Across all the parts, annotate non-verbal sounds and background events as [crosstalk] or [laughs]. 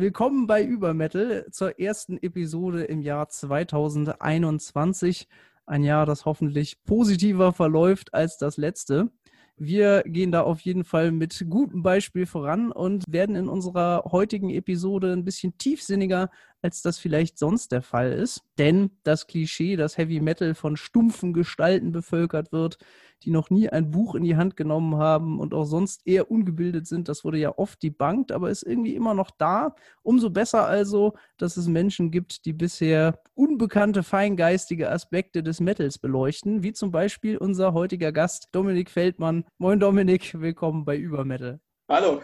willkommen bei Übermetal zur ersten Episode im Jahr 2021. Ein Jahr, das hoffentlich positiver verläuft als das letzte. Wir gehen da auf jeden Fall mit gutem Beispiel voran und werden in unserer heutigen Episode ein bisschen tiefsinniger, als das vielleicht sonst der Fall ist. Denn das Klischee, dass Heavy Metal von stumpfen Gestalten bevölkert wird, die noch nie ein Buch in die Hand genommen haben und auch sonst eher ungebildet sind. Das wurde ja oft debunked, aber ist irgendwie immer noch da. Umso besser also, dass es Menschen gibt, die bisher unbekannte feingeistige Aspekte des Metals beleuchten, wie zum Beispiel unser heutiger Gast Dominik Feldmann. Moin Dominik, willkommen bei Übermetal. Hallo.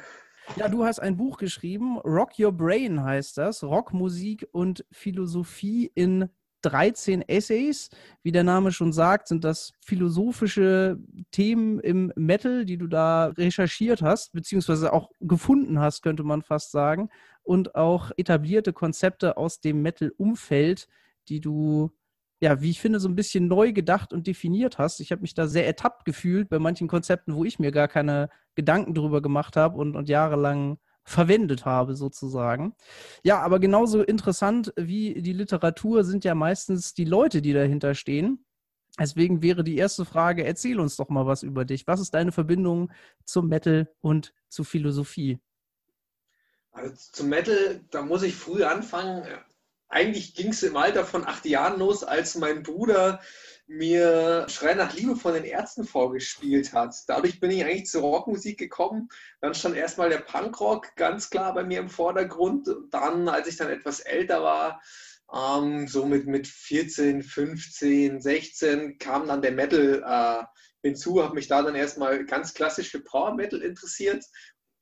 Ja, du hast ein Buch geschrieben, Rock Your Brain heißt das, Rockmusik und Philosophie in 13 Essays. Wie der Name schon sagt, sind das philosophische Themen im Metal, die du da recherchiert hast, beziehungsweise auch gefunden hast, könnte man fast sagen. Und auch etablierte Konzepte aus dem Metal-Umfeld, die du ja, wie ich finde, so ein bisschen neu gedacht und definiert hast. Ich habe mich da sehr ertappt gefühlt bei manchen Konzepten, wo ich mir gar keine Gedanken drüber gemacht habe und, und jahrelang verwendet habe, sozusagen. Ja, aber genauso interessant wie die Literatur sind ja meistens die Leute, die dahinter stehen. Deswegen wäre die erste Frage, erzähl uns doch mal was über dich. Was ist deine Verbindung zum Metal und zu Philosophie? Also zum Metal, da muss ich früh anfangen. Eigentlich ging es im Alter von acht Jahren los, als mein Bruder mir Schrei nach Liebe von den Ärzten vorgespielt hat. Dadurch bin ich eigentlich zur Rockmusik gekommen. Dann stand erstmal der Punkrock ganz klar bei mir im Vordergrund. Dann, als ich dann etwas älter war, ähm, so mit, mit 14, 15, 16, kam dann der Metal äh, hinzu, habe mich da dann erstmal ganz klassisch für Power Metal interessiert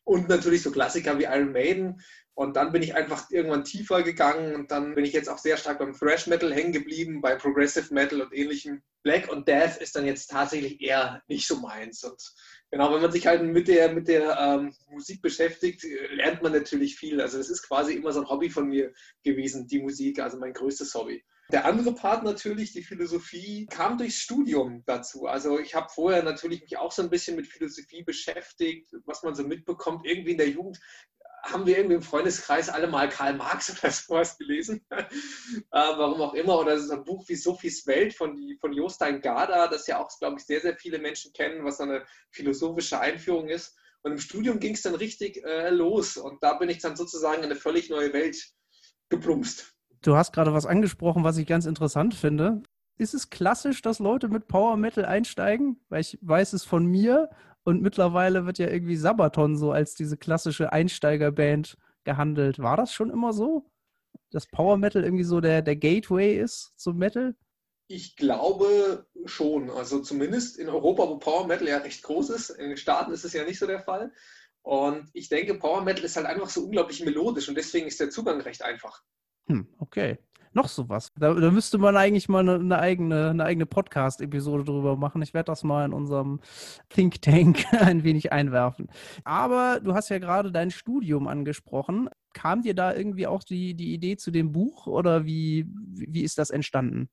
und natürlich so Klassiker wie Iron Maiden. Und dann bin ich einfach irgendwann tiefer gegangen und dann bin ich jetzt auch sehr stark beim Thrash Metal hängen geblieben, bei Progressive Metal und ähnlichem. Black und Death ist dann jetzt tatsächlich eher nicht so meins. Und genau, wenn man sich halt mit der, mit der ähm, Musik beschäftigt, lernt man natürlich viel. Also es ist quasi immer so ein Hobby von mir gewesen, die Musik, also mein größtes Hobby. Der andere Part natürlich, die Philosophie, kam durchs Studium dazu. Also ich habe vorher natürlich mich auch so ein bisschen mit Philosophie beschäftigt, was man so mitbekommt. Irgendwie in der Jugend haben wir irgendwie im Freundeskreis alle mal Karl Marx oder sowas gelesen. [laughs] äh, warum auch immer. Oder so ein Buch wie Sophies Welt von, die, von Jostein Garda, das ja auch, glaube ich, sehr, sehr viele Menschen kennen, was eine philosophische Einführung ist. Und im Studium ging es dann richtig äh, los. Und da bin ich dann sozusagen in eine völlig neue Welt geplumpst. Du hast gerade was angesprochen, was ich ganz interessant finde. Ist es klassisch, dass Leute mit Power Metal einsteigen? Weil ich weiß es von mir und mittlerweile wird ja irgendwie Sabaton so als diese klassische Einsteigerband gehandelt. War das schon immer so? Dass Power Metal irgendwie so der, der Gateway ist zum Metal? Ich glaube schon. Also zumindest in Europa, wo Power Metal ja recht groß ist. In den Staaten ist es ja nicht so der Fall. Und ich denke, Power Metal ist halt einfach so unglaublich melodisch und deswegen ist der Zugang recht einfach. Hm, okay noch sowas. Da, da müsste man eigentlich mal eine, eine eigene, eine eigene Podcast-Episode drüber machen. Ich werde das mal in unserem Think Tank [laughs] ein wenig einwerfen. Aber du hast ja gerade dein Studium angesprochen. Kam dir da irgendwie auch die, die Idee zu dem Buch oder wie, wie ist das entstanden?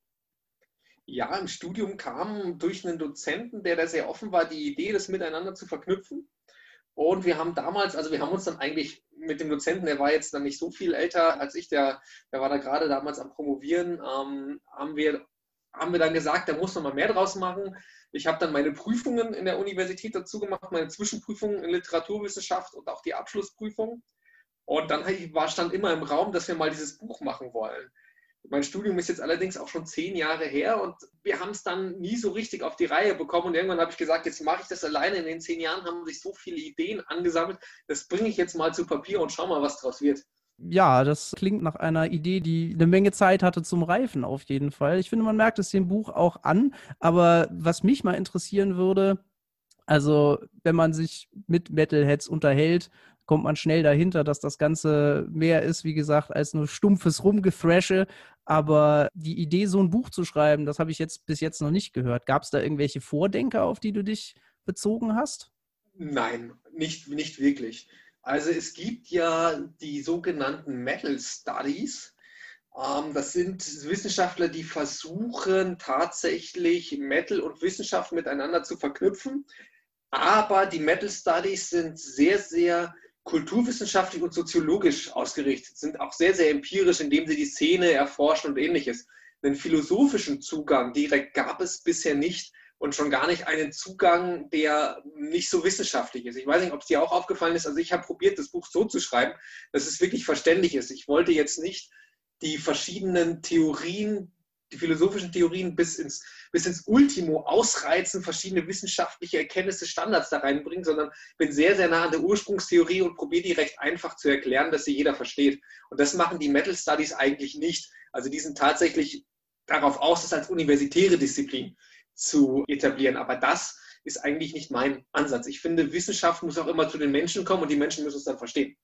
Ja, im Studium kam durch einen Dozenten, der da sehr offen war, die Idee, das miteinander zu verknüpfen. Und wir haben damals, also wir haben uns dann eigentlich mit dem Dozenten, der war jetzt dann nicht so viel älter als ich, der, der war da gerade damals am Promovieren, ähm, haben, wir, haben wir dann gesagt, da muss man mal mehr draus machen. Ich habe dann meine Prüfungen in der Universität dazu gemacht, meine Zwischenprüfungen in Literaturwissenschaft und auch die Abschlussprüfung. Und dann war, stand immer im Raum, dass wir mal dieses Buch machen wollen. Mein Studium ist jetzt allerdings auch schon zehn Jahre her und wir haben es dann nie so richtig auf die Reihe bekommen. Und irgendwann habe ich gesagt, jetzt mache ich das alleine. In den zehn Jahren haben sich so viele Ideen angesammelt. Das bringe ich jetzt mal zu Papier und schau mal, was draus wird. Ja, das klingt nach einer Idee, die eine Menge Zeit hatte zum Reifen auf jeden Fall. Ich finde, man merkt es dem Buch auch an. Aber was mich mal interessieren würde, also wenn man sich mit Metalheads unterhält, kommt man schnell dahinter, dass das Ganze mehr ist, wie gesagt, als nur stumpfes Rumgethrashe. Aber die Idee, so ein Buch zu schreiben, das habe ich jetzt bis jetzt noch nicht gehört. Gab es da irgendwelche Vordenker, auf die du dich bezogen hast? Nein, nicht, nicht wirklich. Also es gibt ja die sogenannten Metal Studies. Ähm, das sind Wissenschaftler, die versuchen tatsächlich Metal und Wissenschaft miteinander zu verknüpfen. Aber die Metal Studies sind sehr, sehr kulturwissenschaftlich und soziologisch ausgerichtet, sind auch sehr, sehr empirisch, indem sie die Szene erforschen und ähnliches. Einen philosophischen Zugang direkt gab es bisher nicht und schon gar nicht einen Zugang, der nicht so wissenschaftlich ist. Ich weiß nicht, ob es dir auch aufgefallen ist. Also ich habe probiert, das Buch so zu schreiben, dass es wirklich verständlich ist. Ich wollte jetzt nicht die verschiedenen Theorien, die philosophischen Theorien bis ins, bis ins Ultimo ausreizen, verschiedene wissenschaftliche Erkenntnisse, Standards da reinbringen, sondern bin sehr, sehr nah an der Ursprungstheorie und probiere die recht einfach zu erklären, dass sie jeder versteht. Und das machen die Metal Studies eigentlich nicht. Also die sind tatsächlich darauf aus, das als universitäre Disziplin zu etablieren. Aber das ist eigentlich nicht mein Ansatz. Ich finde, Wissenschaft muss auch immer zu den Menschen kommen und die Menschen müssen es dann verstehen.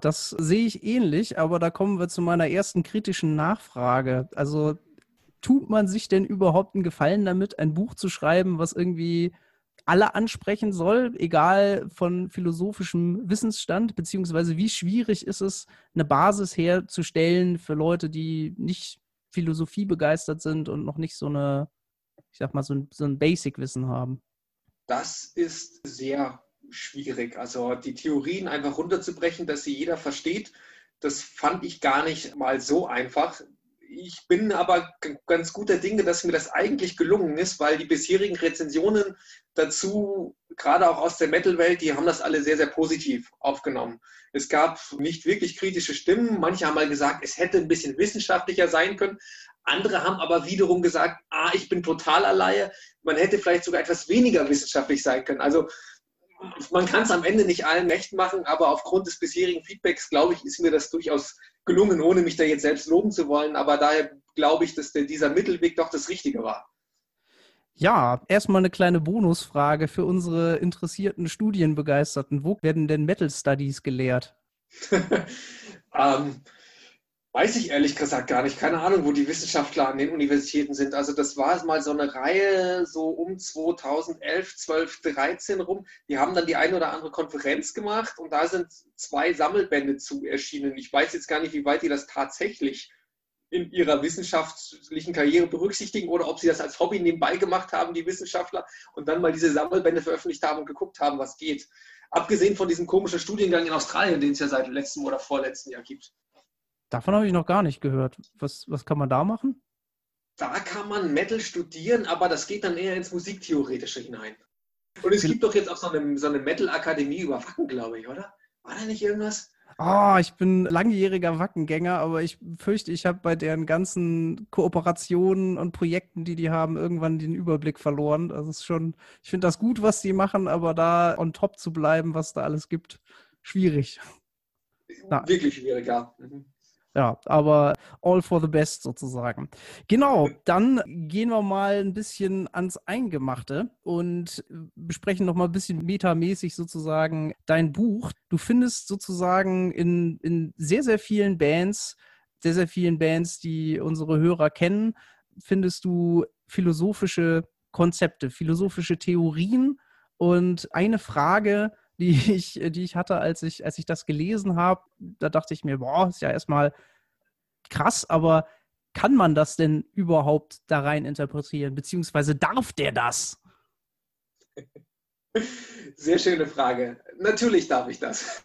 Das sehe ich ähnlich, aber da kommen wir zu meiner ersten kritischen Nachfrage. Also tut man sich denn überhaupt einen Gefallen damit, ein Buch zu schreiben, was irgendwie alle ansprechen soll, egal von philosophischem Wissensstand, beziehungsweise wie schwierig ist es, eine Basis herzustellen für Leute, die nicht Philosophie begeistert sind und noch nicht so eine, ich sag mal, so ein, so ein Basic-Wissen haben? Das ist sehr schwierig. Also die Theorien einfach runterzubrechen, dass sie jeder versteht, das fand ich gar nicht mal so einfach. Ich bin aber ganz guter Dinge, dass mir das eigentlich gelungen ist, weil die bisherigen Rezensionen dazu, gerade auch aus der Metal-Welt, die haben das alle sehr, sehr positiv aufgenommen. Es gab nicht wirklich kritische Stimmen. Manche haben mal gesagt, es hätte ein bisschen wissenschaftlicher sein können. Andere haben aber wiederum gesagt, ah, ich bin total alleine. Man hätte vielleicht sogar etwas weniger wissenschaftlich sein können. Also man kann es am Ende nicht allen recht machen, aber aufgrund des bisherigen Feedbacks, glaube ich, ist mir das durchaus gelungen, ohne mich da jetzt selbst loben zu wollen. Aber daher glaube ich, dass der, dieser Mittelweg doch das Richtige war. Ja, erstmal eine kleine Bonusfrage für unsere interessierten Studienbegeisterten. Wo werden denn Metal Studies gelehrt? [laughs] ähm, Weiß ich ehrlich gesagt gar nicht. Keine Ahnung, wo die Wissenschaftler an den Universitäten sind. Also das war mal so eine Reihe so um 2011, 12, 13 rum. Die haben dann die eine oder andere Konferenz gemacht und da sind zwei Sammelbände zu erschienen. Ich weiß jetzt gar nicht, wie weit die das tatsächlich in ihrer wissenschaftlichen Karriere berücksichtigen oder ob sie das als Hobby nebenbei gemacht haben, die Wissenschaftler, und dann mal diese Sammelbände veröffentlicht haben und geguckt haben, was geht. Abgesehen von diesem komischen Studiengang in Australien, den es ja seit letztem oder vorletzten Jahr gibt. Davon habe ich noch gar nicht gehört. Was, was kann man da machen? Da kann man Metal studieren, aber das geht dann eher ins Musiktheoretische hinein. Und es gibt doch jetzt auch so eine, so eine Metal-Akademie über Wacken, glaube ich, oder? War da nicht irgendwas? Oh, ich bin langjähriger Wackengänger, aber ich fürchte, ich habe bei deren ganzen Kooperationen und Projekten, die die haben, irgendwann den Überblick verloren. Das ist schon, ich finde das gut, was die machen, aber da on top zu bleiben, was da alles gibt, schwierig. Wirklich schwierig, ja. Mhm. Ja, aber all for the best sozusagen. Genau, dann gehen wir mal ein bisschen ans Eingemachte und besprechen noch mal ein bisschen metamäßig sozusagen dein Buch. Du findest sozusagen in, in sehr, sehr vielen Bands, sehr, sehr vielen Bands, die unsere Hörer kennen, findest du philosophische Konzepte, philosophische Theorien. Und eine Frage, die ich, die ich hatte, als ich, als ich das gelesen habe. Da dachte ich mir, boah, ist ja erstmal krass, aber kann man das denn überhaupt da rein interpretieren? Beziehungsweise darf der das? [laughs] Sehr schöne Frage. Natürlich darf ich das.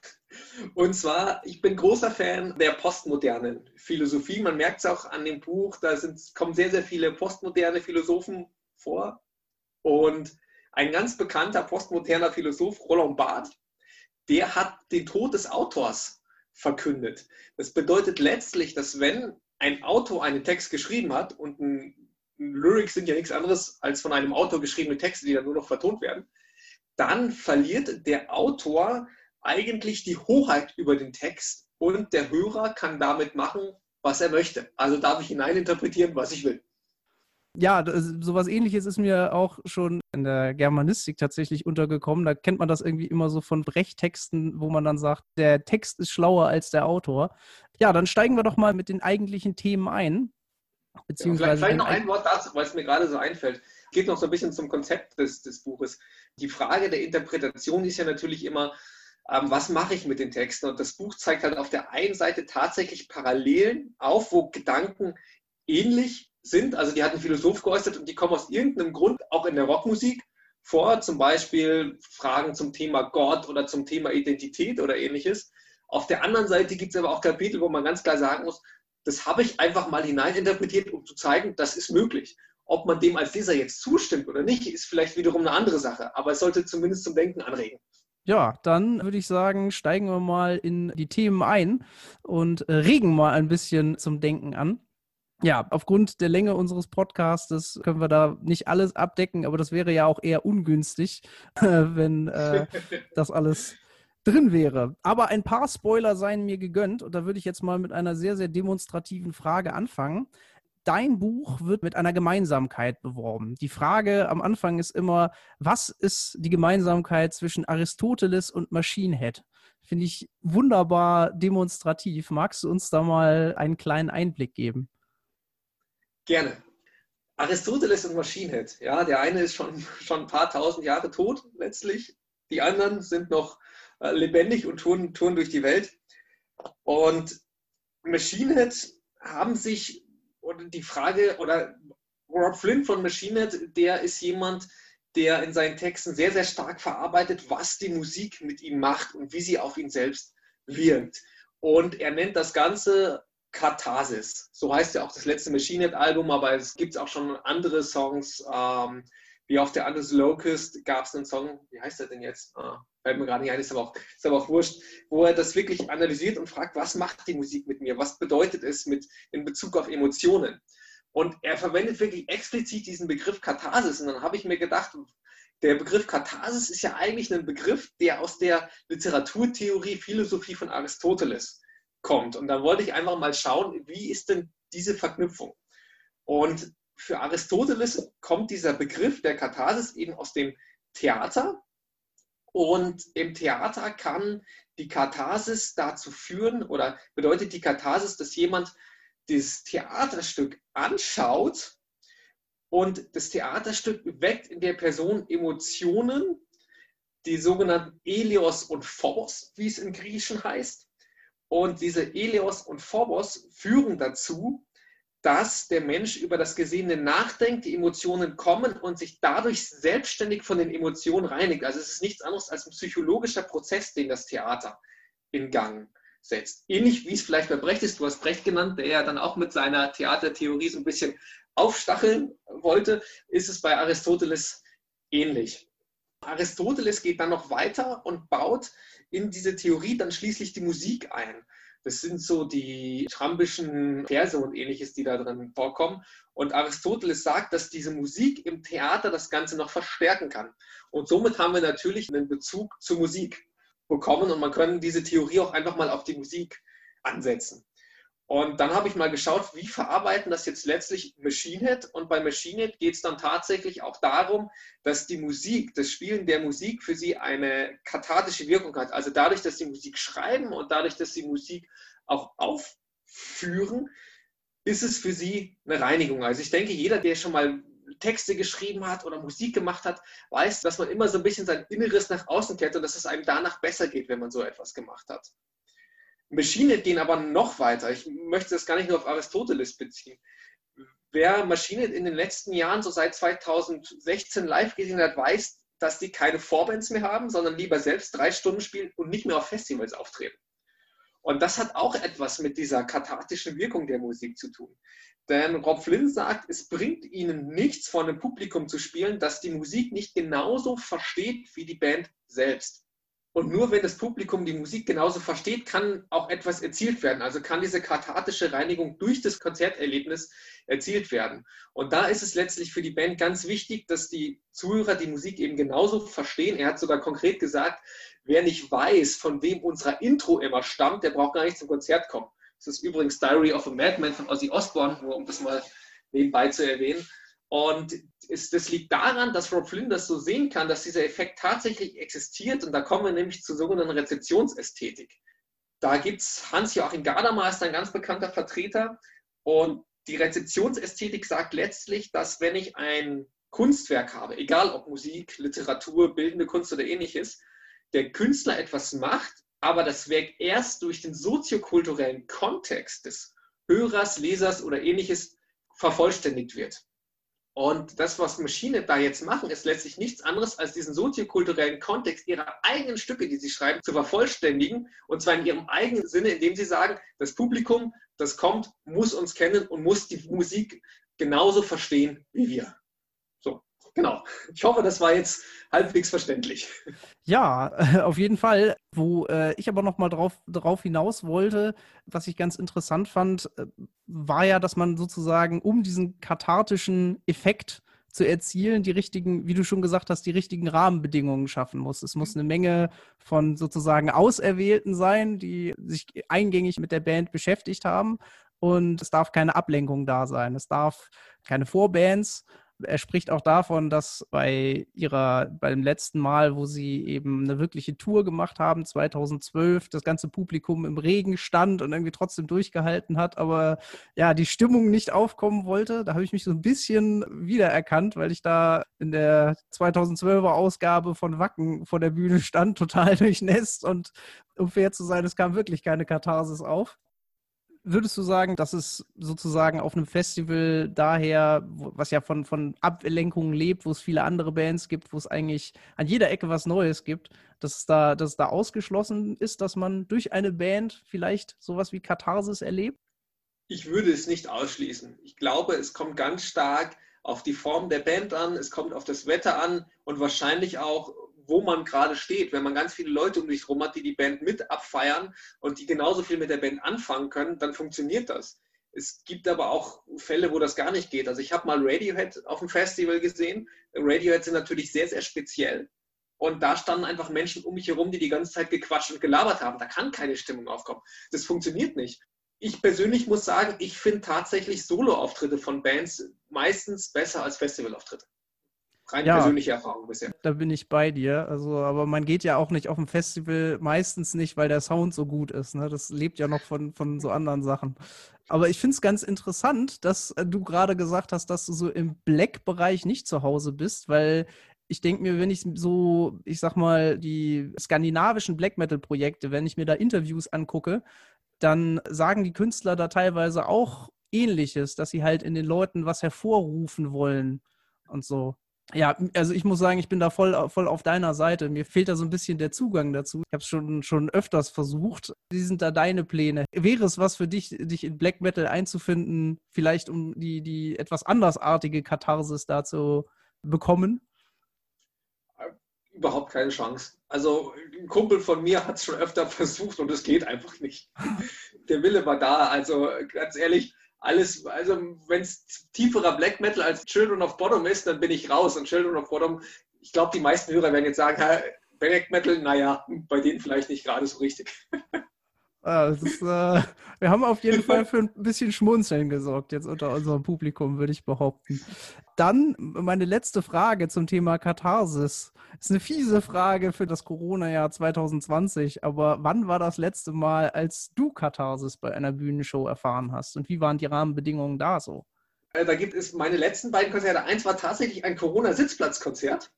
Und zwar, ich bin großer Fan der postmodernen Philosophie. Man merkt es auch an dem Buch, da sind, kommen sehr, sehr viele postmoderne Philosophen vor. Und ein ganz bekannter postmoderner Philosoph, Roland Barthes, der hat den Tod des Autors verkündet. Das bedeutet letztlich, dass wenn ein Autor einen Text geschrieben hat und ein, Lyrics sind ja nichts anderes als von einem Autor geschriebene Texte, die dann nur noch vertont werden, dann verliert der Autor eigentlich die Hoheit über den Text und der Hörer kann damit machen, was er möchte. Also darf ich hineininterpretieren, was ich will ja, sowas ähnliches ist mir auch schon in der Germanistik tatsächlich untergekommen. Da kennt man das irgendwie immer so von Brecht-Texten, wo man dann sagt, der Text ist schlauer als der Autor. Ja, dann steigen wir doch mal mit den eigentlichen Themen ein. Beziehungsweise ja, vielleicht, vielleicht noch ein Wort dazu, weil es mir gerade so einfällt. Geht noch so ein bisschen zum Konzept des, des Buches. Die Frage der Interpretation ist ja natürlich immer, ähm, was mache ich mit den Texten? Und das Buch zeigt halt auf der einen Seite tatsächlich Parallelen auf, wo Gedanken ähnlich sind. Also die hat ein Philosoph geäußert und die kommen aus irgendeinem Grund auch in der Rockmusik vor, zum Beispiel Fragen zum Thema Gott oder zum Thema Identität oder ähnliches. Auf der anderen Seite gibt es aber auch Kapitel, wo man ganz klar sagen muss, das habe ich einfach mal hineininterpretiert, um zu zeigen, das ist möglich. Ob man dem als Leser jetzt zustimmt oder nicht, ist vielleicht wiederum eine andere Sache, aber es sollte zumindest zum Denken anregen. Ja, dann würde ich sagen, steigen wir mal in die Themen ein und äh, regen mal ein bisschen zum Denken an. Ja, aufgrund der Länge unseres Podcastes können wir da nicht alles abdecken, aber das wäre ja auch eher ungünstig, [laughs] wenn äh, [laughs] das alles drin wäre. Aber ein paar Spoiler seien mir gegönnt und da würde ich jetzt mal mit einer sehr, sehr demonstrativen Frage anfangen. Dein Buch wird mit einer Gemeinsamkeit beworben. Die Frage am Anfang ist immer, was ist die Gemeinsamkeit zwischen Aristoteles und Machine Head? Finde ich wunderbar demonstrativ. Magst du uns da mal einen kleinen Einblick geben? Gerne. Aristoteles und Machine Head. Ja, der eine ist schon, [laughs] schon ein paar tausend Jahre tot letztlich. Die anderen sind noch äh, lebendig und touren, touren durch die Welt. Und Machine Head haben sich, oder die Frage, oder Rob Flynn von Machine Head, der ist jemand, der in seinen Texten sehr, sehr stark verarbeitet, was die Musik mit ihm macht und wie sie auf ihn selbst wirkt. Und er nennt das Ganze Katharsis. So heißt ja auch das letzte Machine Head Album, aber es gibt auch schon andere Songs. Ähm, wie auf der Anders Locust gab es einen Song, wie heißt der denn jetzt? Ah, fällt mir gerade nicht ein, ist aber, auch, ist aber auch wurscht, wo er das wirklich analysiert und fragt, was macht die Musik mit mir? Was bedeutet es mit, in Bezug auf Emotionen? Und er verwendet wirklich explizit diesen Begriff Katharsis. Und dann habe ich mir gedacht, der Begriff Katharsis ist ja eigentlich ein Begriff, der aus der Literaturtheorie, Philosophie von Aristoteles kommt. Und da wollte ich einfach mal schauen, wie ist denn diese Verknüpfung? Und für Aristoteles kommt dieser Begriff der Katharsis eben aus dem Theater. Und im Theater kann die Katharsis dazu führen oder bedeutet die Katharsis, dass jemand das Theaterstück anschaut und das Theaterstück weckt in der Person Emotionen, die sogenannten Elios und Phobos, wie es im Griechischen heißt. Und diese Eleos und Phobos führen dazu, dass der Mensch über das Gesehene nachdenkt, die Emotionen kommen und sich dadurch selbstständig von den Emotionen reinigt. Also es ist nichts anderes als ein psychologischer Prozess, den das Theater in Gang setzt. Ähnlich wie es vielleicht bei Brecht ist, du hast Brecht genannt, der ja dann auch mit seiner Theatertheorie so ein bisschen aufstacheln wollte, ist es bei Aristoteles ähnlich. Aristoteles geht dann noch weiter und baut in diese Theorie dann schließlich die Musik ein. Das sind so die trambischen Verse und ähnliches, die da drin vorkommen. Und Aristoteles sagt, dass diese Musik im Theater das Ganze noch verstärken kann. Und somit haben wir natürlich einen Bezug zur Musik bekommen und man kann diese Theorie auch einfach mal auf die Musik ansetzen. Und dann habe ich mal geschaut, wie verarbeiten das jetzt letztlich Machine Head. Und bei Machine Head geht es dann tatsächlich auch darum, dass die Musik, das Spielen der Musik für sie eine kathartische Wirkung hat. Also dadurch, dass sie Musik schreiben und dadurch, dass sie Musik auch aufführen, ist es für sie eine Reinigung. Also ich denke, jeder, der schon mal Texte geschrieben hat oder Musik gemacht hat, weiß, dass man immer so ein bisschen sein Inneres nach außen kehrt und dass es einem danach besser geht, wenn man so etwas gemacht hat. Maschine gehen aber noch weiter. Ich möchte das gar nicht nur auf Aristoteles beziehen. Wer Maschine in den letzten Jahren, so seit 2016 live gesehen hat, weiß, dass die keine Vorbands mehr haben, sondern lieber selbst drei Stunden spielen und nicht mehr auf Festivals auftreten. Und das hat auch etwas mit dieser kathartischen Wirkung der Musik zu tun. Denn Rob Flynn sagt, es bringt ihnen nichts, vor einem Publikum zu spielen, das die Musik nicht genauso versteht wie die Band selbst. Und nur wenn das Publikum die Musik genauso versteht, kann auch etwas erzielt werden. Also kann diese kathartische Reinigung durch das Konzerterlebnis erzielt werden. Und da ist es letztlich für die Band ganz wichtig, dass die Zuhörer die Musik eben genauso verstehen. Er hat sogar konkret gesagt, wer nicht weiß, von wem unser Intro immer stammt, der braucht gar nicht zum Konzert kommen. Das ist übrigens Diary of a Madman von Ozzy Osbourne, nur um das mal nebenbei zu erwähnen. Und ist, das liegt daran, dass Rob Flynn das so sehen kann, dass dieser Effekt tatsächlich existiert. Und da kommen wir nämlich zur sogenannten Rezeptionsästhetik. Da gibt es Hans-Joachim Gadamer, ein ganz bekannter Vertreter. Und die Rezeptionsästhetik sagt letztlich, dass wenn ich ein Kunstwerk habe, egal ob Musik, Literatur, bildende Kunst oder ähnliches, der Künstler etwas macht, aber das Werk erst durch den soziokulturellen Kontext des Hörers, Lesers oder ähnliches vervollständigt wird. Und das, was Maschine da jetzt machen, ist letztlich nichts anderes, als diesen soziokulturellen Kontext ihrer eigenen Stücke, die sie schreiben, zu vervollständigen. Und zwar in ihrem eigenen Sinne, indem sie sagen, das Publikum, das kommt, muss uns kennen und muss die Musik genauso verstehen wie wir. So, genau. Ich hoffe, das war jetzt halbwegs verständlich. Ja, [laughs] auf jeden Fall. Wo äh, ich aber noch mal drauf, drauf hinaus wollte, was ich ganz interessant fand, äh, war ja, dass man sozusagen um diesen kathartischen Effekt zu erzielen, die richtigen, wie du schon gesagt hast, die richtigen Rahmenbedingungen schaffen muss. Es muss eine Menge von sozusagen Auserwählten sein, die sich eingängig mit der Band beschäftigt haben. Und es darf keine Ablenkung da sein. Es darf keine Vorbands er spricht auch davon, dass bei ihrer, beim letzten Mal, wo sie eben eine wirkliche Tour gemacht haben, 2012, das ganze Publikum im Regen stand und irgendwie trotzdem durchgehalten hat, aber ja, die Stimmung nicht aufkommen wollte. Da habe ich mich so ein bisschen wiedererkannt, weil ich da in der 2012er Ausgabe von Wacken vor der Bühne stand, [laughs] total durchnässt und um fair zu sein, es kam wirklich keine Katharsis auf würdest du sagen, dass es sozusagen auf einem Festival daher, was ja von, von Ablenkungen lebt, wo es viele andere Bands gibt, wo es eigentlich an jeder Ecke was Neues gibt, dass es da, dass es da ausgeschlossen ist, dass man durch eine Band vielleicht sowas wie Katharsis erlebt? Ich würde es nicht ausschließen. Ich glaube, es kommt ganz stark auf die Form der Band an, es kommt auf das Wetter an und wahrscheinlich auch wo man gerade steht. Wenn man ganz viele Leute um sich herum hat, die die Band mit abfeiern und die genauso viel mit der Band anfangen können, dann funktioniert das. Es gibt aber auch Fälle, wo das gar nicht geht. Also ich habe mal Radiohead auf dem Festival gesehen. Radiohead sind natürlich sehr, sehr speziell. Und da standen einfach Menschen um mich herum, die die ganze Zeit gequatscht und gelabert haben. Da kann keine Stimmung aufkommen. Das funktioniert nicht. Ich persönlich muss sagen, ich finde tatsächlich Solo-Auftritte von Bands meistens besser als Festivalauftritte. Rein ja, persönliche Erfahrung bisher. Da bin ich bei dir. Also, aber man geht ja auch nicht auf ein Festival, meistens nicht, weil der Sound so gut ist. Ne? Das lebt ja noch von, von so anderen Sachen. Aber ich finde es ganz interessant, dass äh, du gerade gesagt hast, dass du so im Black-Bereich nicht zu Hause bist, weil ich denke mir, wenn ich so, ich sag mal, die skandinavischen Black Metal-Projekte, wenn ich mir da Interviews angucke, dann sagen die Künstler da teilweise auch ähnliches, dass sie halt in den Leuten was hervorrufen wollen und so. Ja, also ich muss sagen, ich bin da voll, voll auf deiner Seite. Mir fehlt da so ein bisschen der Zugang dazu. Ich habe es schon, schon öfters versucht. Wie sind da deine Pläne? Wäre es was für dich, dich in Black Metal einzufinden, vielleicht um die, die etwas andersartige Katharsis da zu bekommen? Überhaupt keine Chance. Also ein Kumpel von mir hat es schon öfter [laughs] versucht und es geht einfach nicht. Der Wille war da. Also ganz ehrlich, alles, also wenn es tieferer Black Metal als Children of Bottom ist, dann bin ich raus. Und Children of Bottom, ich glaube, die meisten Hörer werden jetzt sagen, Black Metal, naja, bei denen vielleicht nicht gerade so richtig. [laughs] Ah, ist, äh, [laughs] wir haben auf jeden Fall für ein bisschen Schmunzeln gesorgt jetzt unter unserem Publikum, würde ich behaupten. Dann meine letzte Frage zum Thema Katharsis. Ist eine fiese Frage für das Corona-Jahr 2020, aber wann war das letzte Mal, als du Katharsis bei einer Bühnenshow erfahren hast und wie waren die Rahmenbedingungen da so? Äh, da gibt es meine letzten beiden Konzerte. Eins war tatsächlich ein Corona-Sitzplatzkonzert.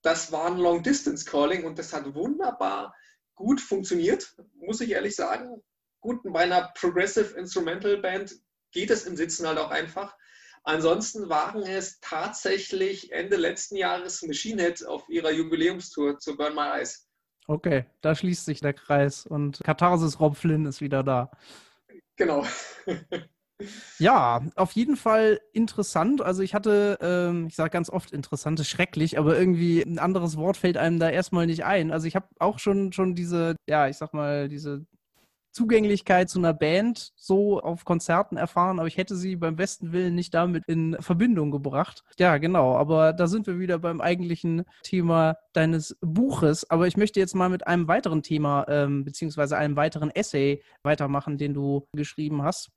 Das war ein Long-Distance-Calling und das hat wunderbar gut funktioniert, muss ich ehrlich sagen. Gut, bei einer Progressive Instrumental Band geht es im Sitzen halt auch einfach. Ansonsten waren es tatsächlich Ende letzten Jahres Machine Head auf ihrer Jubiläumstour zu Burn My Eyes. Okay, da schließt sich der Kreis und Katharsis Rob Flynn ist wieder da. Genau. Ja, auf jeden Fall interessant. Also ich hatte, ähm, ich sage ganz oft interessant, ist schrecklich, aber irgendwie ein anderes Wort fällt einem da erstmal nicht ein. Also ich habe auch schon, schon diese, ja, ich sag mal, diese Zugänglichkeit zu einer Band so auf Konzerten erfahren, aber ich hätte sie beim besten Willen nicht damit in Verbindung gebracht. Ja, genau, aber da sind wir wieder beim eigentlichen Thema deines Buches. Aber ich möchte jetzt mal mit einem weiteren Thema ähm, beziehungsweise einem weiteren Essay weitermachen, den du geschrieben hast.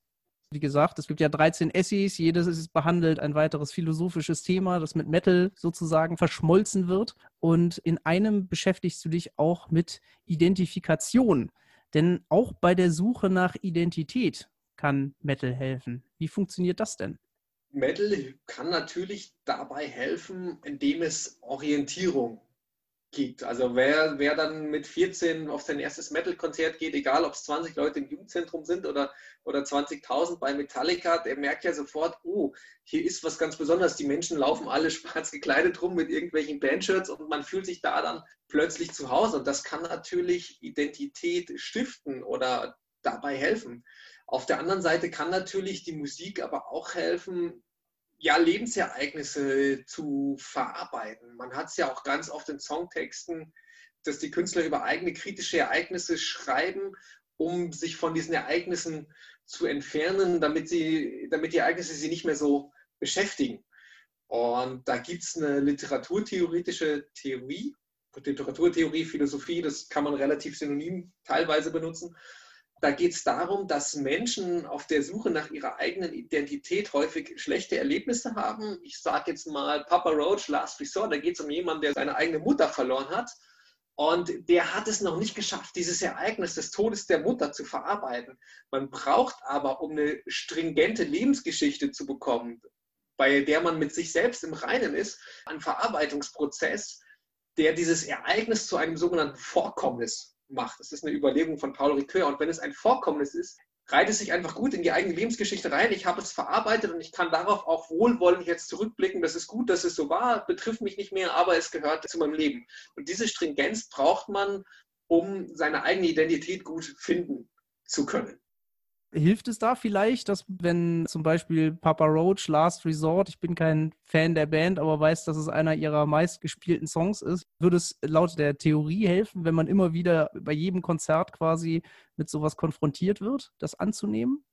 Wie gesagt, es gibt ja 13 Essays, jedes ist behandelt ein weiteres philosophisches Thema, das mit Metal sozusagen verschmolzen wird. Und in einem beschäftigst du dich auch mit Identifikation. Denn auch bei der Suche nach Identität kann Metal helfen. Wie funktioniert das denn? Metal kann natürlich dabei helfen, indem es Orientierung gibt. Also wer, wer dann mit 14 auf sein erstes Metal-Konzert geht, egal ob es 20 Leute im Jugendzentrum sind oder, oder 20.000 bei Metallica, der merkt ja sofort, oh, hier ist was ganz Besonderes. Die Menschen laufen alle [laughs] schwarz gekleidet rum mit irgendwelchen Bandshirts und man fühlt sich da dann plötzlich zu Hause. Und das kann natürlich Identität stiften oder dabei helfen. Auf der anderen Seite kann natürlich die Musik aber auch helfen, ja, Lebensereignisse zu verarbeiten. Man hat es ja auch ganz oft in Songtexten, dass die Künstler über eigene kritische Ereignisse schreiben, um sich von diesen Ereignissen zu entfernen, damit, sie, damit die Ereignisse sie nicht mehr so beschäftigen. Und da gibt es eine literaturtheoretische Theorie, Literaturtheorie, Philosophie, das kann man relativ synonym teilweise benutzen. Da geht es darum, dass Menschen auf der Suche nach ihrer eigenen Identität häufig schlechte Erlebnisse haben. Ich sage jetzt mal Papa Roach, Last Resort, da geht es um jemanden, der seine eigene Mutter verloren hat. Und der hat es noch nicht geschafft, dieses Ereignis des Todes der Mutter zu verarbeiten. Man braucht aber, um eine stringente Lebensgeschichte zu bekommen, bei der man mit sich selbst im Reinen ist, einen Verarbeitungsprozess, der dieses Ereignis zu einem sogenannten Vorkommnis macht. Das ist eine Überlegung von Paul Ricoeur. Und wenn es ein Vorkommnis ist, reiht es sich einfach gut in die eigene Lebensgeschichte rein. Ich habe es verarbeitet und ich kann darauf auch wohlwollend jetzt zurückblicken. Das ist gut, dass es so war, betrifft mich nicht mehr, aber es gehört zu meinem Leben. Und diese Stringenz braucht man, um seine eigene Identität gut finden zu können. Hilft es da vielleicht, dass wenn zum Beispiel Papa Roach, Last Resort, ich bin kein Fan der Band, aber weiß, dass es einer ihrer meistgespielten Songs ist, würde es laut der Theorie helfen, wenn man immer wieder bei jedem Konzert quasi mit sowas konfrontiert wird, das anzunehmen?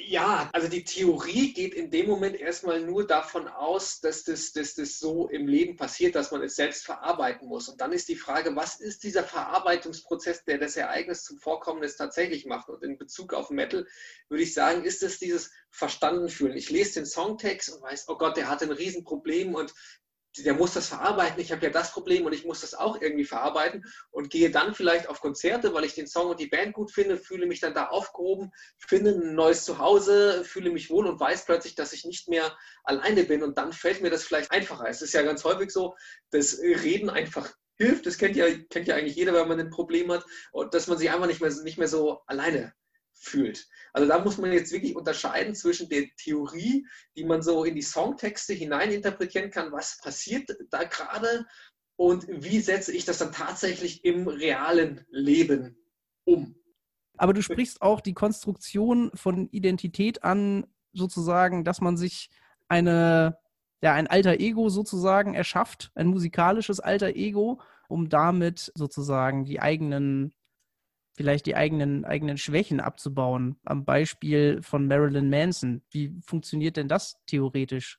Ja, also die Theorie geht in dem Moment erstmal nur davon aus, dass das, dass das so im Leben passiert, dass man es selbst verarbeiten muss. Und dann ist die Frage, was ist dieser Verarbeitungsprozess, der das Ereignis zum Vorkommnis tatsächlich macht? Und in Bezug auf Metal würde ich sagen, ist es dieses Verstanden fühlen. Ich lese den Songtext und weiß, oh Gott, der hatte ein Riesenproblem und der muss das verarbeiten, ich habe ja das Problem und ich muss das auch irgendwie verarbeiten und gehe dann vielleicht auf Konzerte, weil ich den Song und die Band gut finde, fühle mich dann da aufgehoben, finde ein neues Zuhause, fühle mich wohl und weiß plötzlich, dass ich nicht mehr alleine bin und dann fällt mir das vielleicht einfacher. Es ist ja ganz häufig so, dass Reden einfach hilft, das kennt ja, kennt ja eigentlich jeder, wenn man ein Problem hat, und dass man sich einfach nicht mehr, nicht mehr so alleine fühlt. Also da muss man jetzt wirklich unterscheiden zwischen der Theorie, die man so in die Songtexte hineininterpretieren kann, was passiert da gerade und wie setze ich das dann tatsächlich im realen Leben um. Aber du sprichst auch die Konstruktion von Identität an, sozusagen, dass man sich eine, ja, ein alter Ego sozusagen erschafft, ein musikalisches alter Ego, um damit sozusagen die eigenen vielleicht die eigenen, eigenen Schwächen abzubauen. Am Beispiel von Marilyn Manson. Wie funktioniert denn das theoretisch?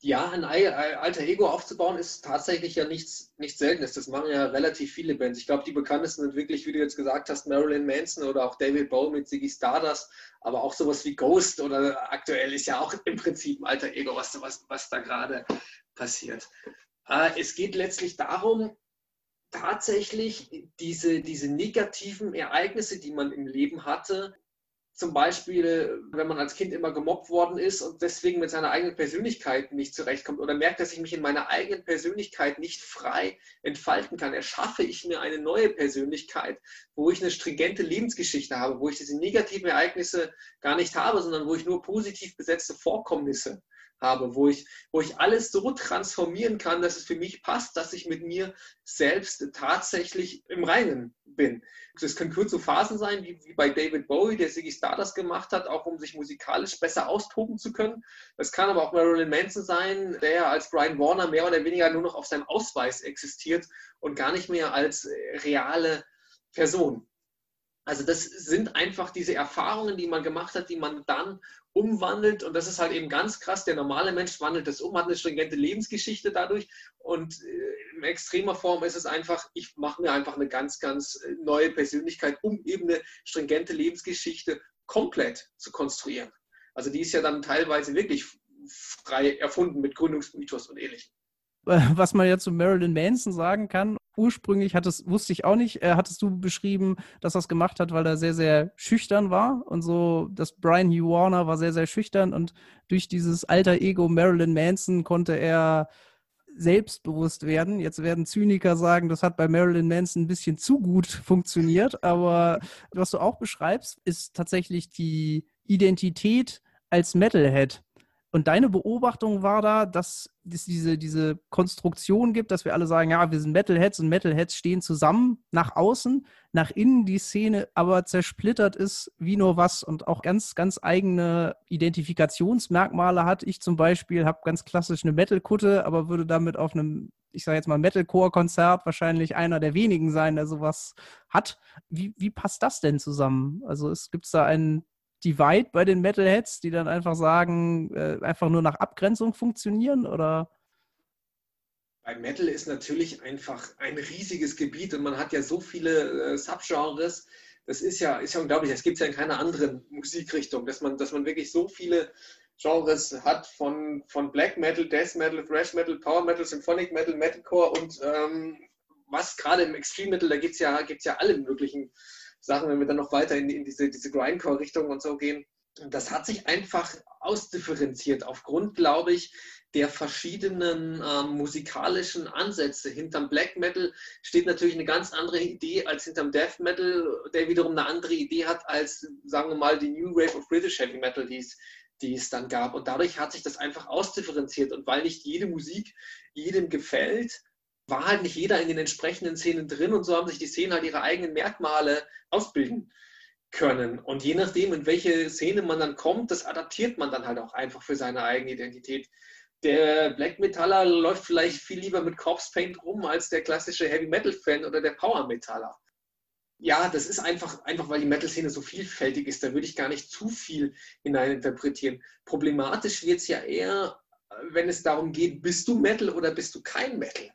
Ja, ein alter Ego aufzubauen ist tatsächlich ja nichts, nichts Seltenes. Das machen ja relativ viele Bands. Ich glaube, die bekanntesten sind wirklich, wie du jetzt gesagt hast, Marilyn Manson oder auch David Bowie mit Ziggy Stardust, aber auch sowas wie Ghost oder aktuell ist ja auch im Prinzip ein alter Ego, was, was, was da gerade passiert. Äh, es geht letztlich darum, tatsächlich diese, diese negativen Ereignisse, die man im Leben hatte, zum Beispiel, wenn man als Kind immer gemobbt worden ist und deswegen mit seiner eigenen Persönlichkeit nicht zurechtkommt oder merkt, dass ich mich in meiner eigenen Persönlichkeit nicht frei entfalten kann, erschaffe ich mir eine neue Persönlichkeit, wo ich eine stringente Lebensgeschichte habe, wo ich diese negativen Ereignisse gar nicht habe, sondern wo ich nur positiv besetzte Vorkommnisse habe, wo ich, wo ich alles so transformieren kann, dass es für mich passt, dass ich mit mir selbst tatsächlich im Reinen bin. Das können kurze Phasen sein, wie, wie bei David Bowie, der Ziggy Stardust gemacht hat, auch um sich musikalisch besser austoben zu können. Das kann aber auch Marilyn Manson sein, der als Brian Warner mehr oder weniger nur noch auf seinem Ausweis existiert und gar nicht mehr als reale Person. Also das sind einfach diese Erfahrungen, die man gemacht hat, die man dann umwandelt. Und das ist halt eben ganz krass. Der normale Mensch wandelt das um, hat eine stringente Lebensgeschichte dadurch. Und äh, in extremer Form ist es einfach, ich mache mir einfach eine ganz, ganz äh, neue Persönlichkeit, um eben eine stringente Lebensgeschichte komplett zu konstruieren. Also die ist ja dann teilweise wirklich frei erfunden mit Gründungsmythos und ähnlichem. [laughs] Was man ja zu Marilyn Manson sagen kann, ursprünglich hattest, wusste ich auch nicht, äh, hattest du beschrieben, dass er es gemacht hat, weil er sehr, sehr schüchtern war und so, dass Brian Hugh Warner war sehr, sehr schüchtern und durch dieses alter Ego Marilyn Manson konnte er selbstbewusst werden. Jetzt werden Zyniker sagen, das hat bei Marilyn Manson ein bisschen zu gut [laughs] funktioniert, aber was du auch beschreibst, ist tatsächlich die Identität als Metalhead. Und deine Beobachtung war da, dass es diese, diese Konstruktion gibt, dass wir alle sagen, ja, wir sind Metalheads und Metalheads stehen zusammen nach außen, nach innen die Szene aber zersplittert ist wie nur was und auch ganz, ganz eigene Identifikationsmerkmale hat. Ich zum Beispiel habe ganz klassisch eine Metal-Kutte, aber würde damit auf einem, ich sage jetzt mal, Metalcore-Konzert wahrscheinlich einer der wenigen sein, der sowas hat. Wie, wie passt das denn zusammen? Also gibt es da einen Divide bei den Metalheads, die dann einfach sagen, äh, einfach nur nach Abgrenzung funktionieren oder? Bei Metal ist natürlich einfach ein riesiges Gebiet und man hat ja so viele äh, Subgenres. Das ist ja, ist ja unglaublich. Das gibt es ja in keiner anderen Musikrichtung, dass man, dass man wirklich so viele Genres hat von, von Black Metal, Death Metal, Thrash Metal, Power Metal, Symphonic Metal, Metalcore und ähm, was gerade im Extreme Metal, da gibt es ja, gibt's ja alle möglichen Sachen, wenn wir dann noch weiter in, in diese, diese Grindcore-Richtung und so gehen. Das hat sich einfach ausdifferenziert aufgrund, glaube ich, der verschiedenen ähm, musikalischen Ansätze. Hinterm Black Metal steht natürlich eine ganz andere Idee als hinterm Death Metal, der wiederum eine andere Idee hat als, sagen wir mal, die New Wave of British Heavy Metal, die es, die es dann gab. Und dadurch hat sich das einfach ausdifferenziert. Und weil nicht jede Musik jedem gefällt, war halt nicht jeder in den entsprechenden Szenen drin und so haben sich die Szenen halt ihre eigenen Merkmale ausbilden können. Und je nachdem, in welche Szene man dann kommt, das adaptiert man dann halt auch einfach für seine eigene Identität. Der Black Metaller läuft vielleicht viel lieber mit Corpse Paint rum als der klassische Heavy Metal Fan oder der Power Metaller. Ja, das ist einfach, einfach weil die Metal-Szene so vielfältig ist. Da würde ich gar nicht zu viel hineininterpretieren. Problematisch wird es ja eher, wenn es darum geht, bist du Metal oder bist du kein Metal?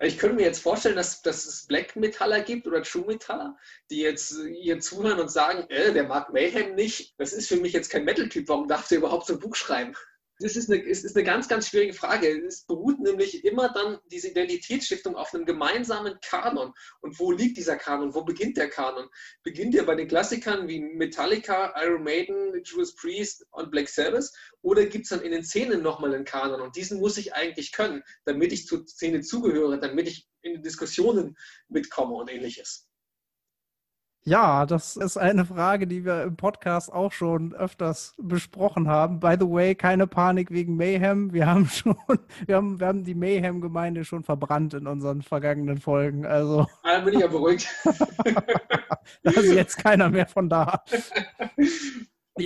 Ich könnte mir jetzt vorstellen, dass, dass es Black Metaller gibt oder True Metaller, die jetzt hier zuhören und sagen, äh, der mag Mayhem nicht. Das ist für mich jetzt kein Metal-Typ. Warum darf der überhaupt so ein Buch schreiben? Das ist eine, ist, ist eine ganz, ganz schwierige Frage. Es beruht nämlich immer dann diese Identitätsstiftung auf einem gemeinsamen Kanon. Und wo liegt dieser Kanon? Wo beginnt der Kanon? Beginnt er bei den Klassikern wie Metallica, Iron Maiden, Judas Priest und Black Sabbath? Oder gibt es dann in den Szenen nochmal einen Kanon? Und diesen muss ich eigentlich können, damit ich zur Szene zugehöre, damit ich in Diskussionen mitkomme und ähnliches. Ja, das ist eine Frage, die wir im Podcast auch schon öfters besprochen haben. By the way, keine Panik wegen Mayhem. Wir haben [laughs] schon, wir haben, wir haben die Mayhem-Gemeinde schon verbrannt in unseren vergangenen Folgen. Also. [laughs] Da bin ich ja beruhigt. [laughs] da ist jetzt keiner mehr von da.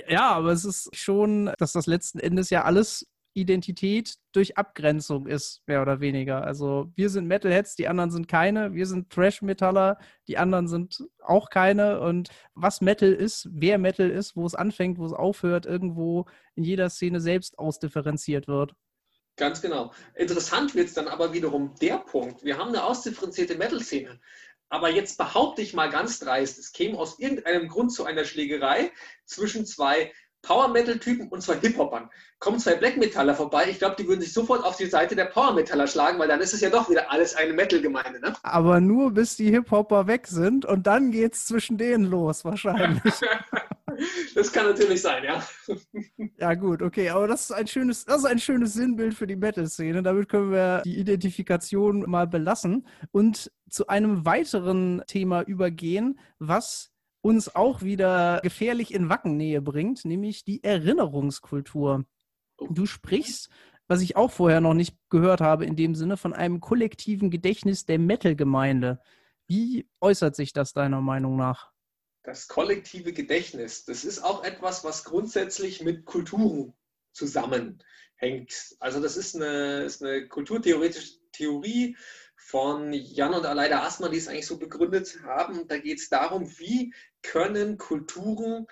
Ja, aber es ist schon, dass das letzten Endes ja alles Identität durch Abgrenzung ist, mehr oder weniger. Also wir sind Metalheads, die anderen sind keine. Wir sind Thrash-Metaller, die anderen sind auch keine. Und was Metal ist, wer Metal ist, wo es anfängt, wo es aufhört, irgendwo in jeder Szene selbst ausdifferenziert wird. Ganz genau. Interessant wird es dann aber wiederum der Punkt. Wir haben eine ausdifferenzierte Metal-Szene. Aber jetzt behaupte ich mal ganz dreist, es käme aus irgendeinem Grund zu einer Schlägerei zwischen zwei Power-Metal-Typen und zwei Hip-Hopern. Kommen zwei Black-Metaller vorbei, ich glaube, die würden sich sofort auf die Seite der Power-Metaller schlagen, weil dann ist es ja doch wieder alles eine Metal-Gemeinde. Ne? Aber nur bis die Hip-Hopper weg sind und dann geht es zwischen denen los, wahrscheinlich. [laughs] das kann natürlich sein, ja. [laughs] Ja, gut, okay, aber das ist ein schönes, das ist ein schönes Sinnbild für die Metal-Szene. Damit können wir die Identifikation mal belassen und zu einem weiteren Thema übergehen, was uns auch wieder gefährlich in Wackennähe bringt, nämlich die Erinnerungskultur. Du sprichst, was ich auch vorher noch nicht gehört habe, in dem Sinne von einem kollektiven Gedächtnis der Metal-Gemeinde. Wie äußert sich das deiner Meinung nach? Das kollektive Gedächtnis, das ist auch etwas, was grundsätzlich mit Kulturen zusammenhängt. Also das ist eine, ist eine kulturtheoretische Theorie, von Jan und Aleida Asmann, die es eigentlich so begründet haben. Da geht es darum, wie können Kulturen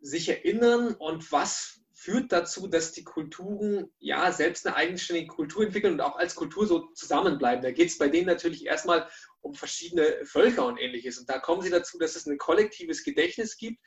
sich erinnern und was führt dazu, dass die Kulturen ja selbst eine eigenständige Kultur entwickeln und auch als Kultur so zusammenbleiben. Da geht es bei denen natürlich erstmal um verschiedene Völker und ähnliches. Und da kommen sie dazu, dass es ein kollektives Gedächtnis gibt,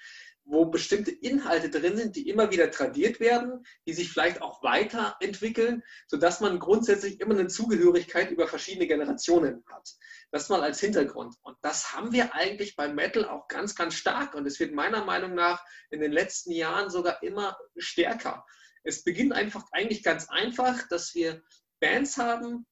wo bestimmte Inhalte drin sind, die immer wieder tradiert werden, die sich vielleicht auch weiterentwickeln, sodass man grundsätzlich immer eine Zugehörigkeit über verschiedene Generationen hat. Das mal als Hintergrund. Und das haben wir eigentlich beim Metal auch ganz, ganz stark. Und es wird meiner Meinung nach in den letzten Jahren sogar immer stärker. Es beginnt einfach eigentlich ganz einfach, dass wir Bands haben,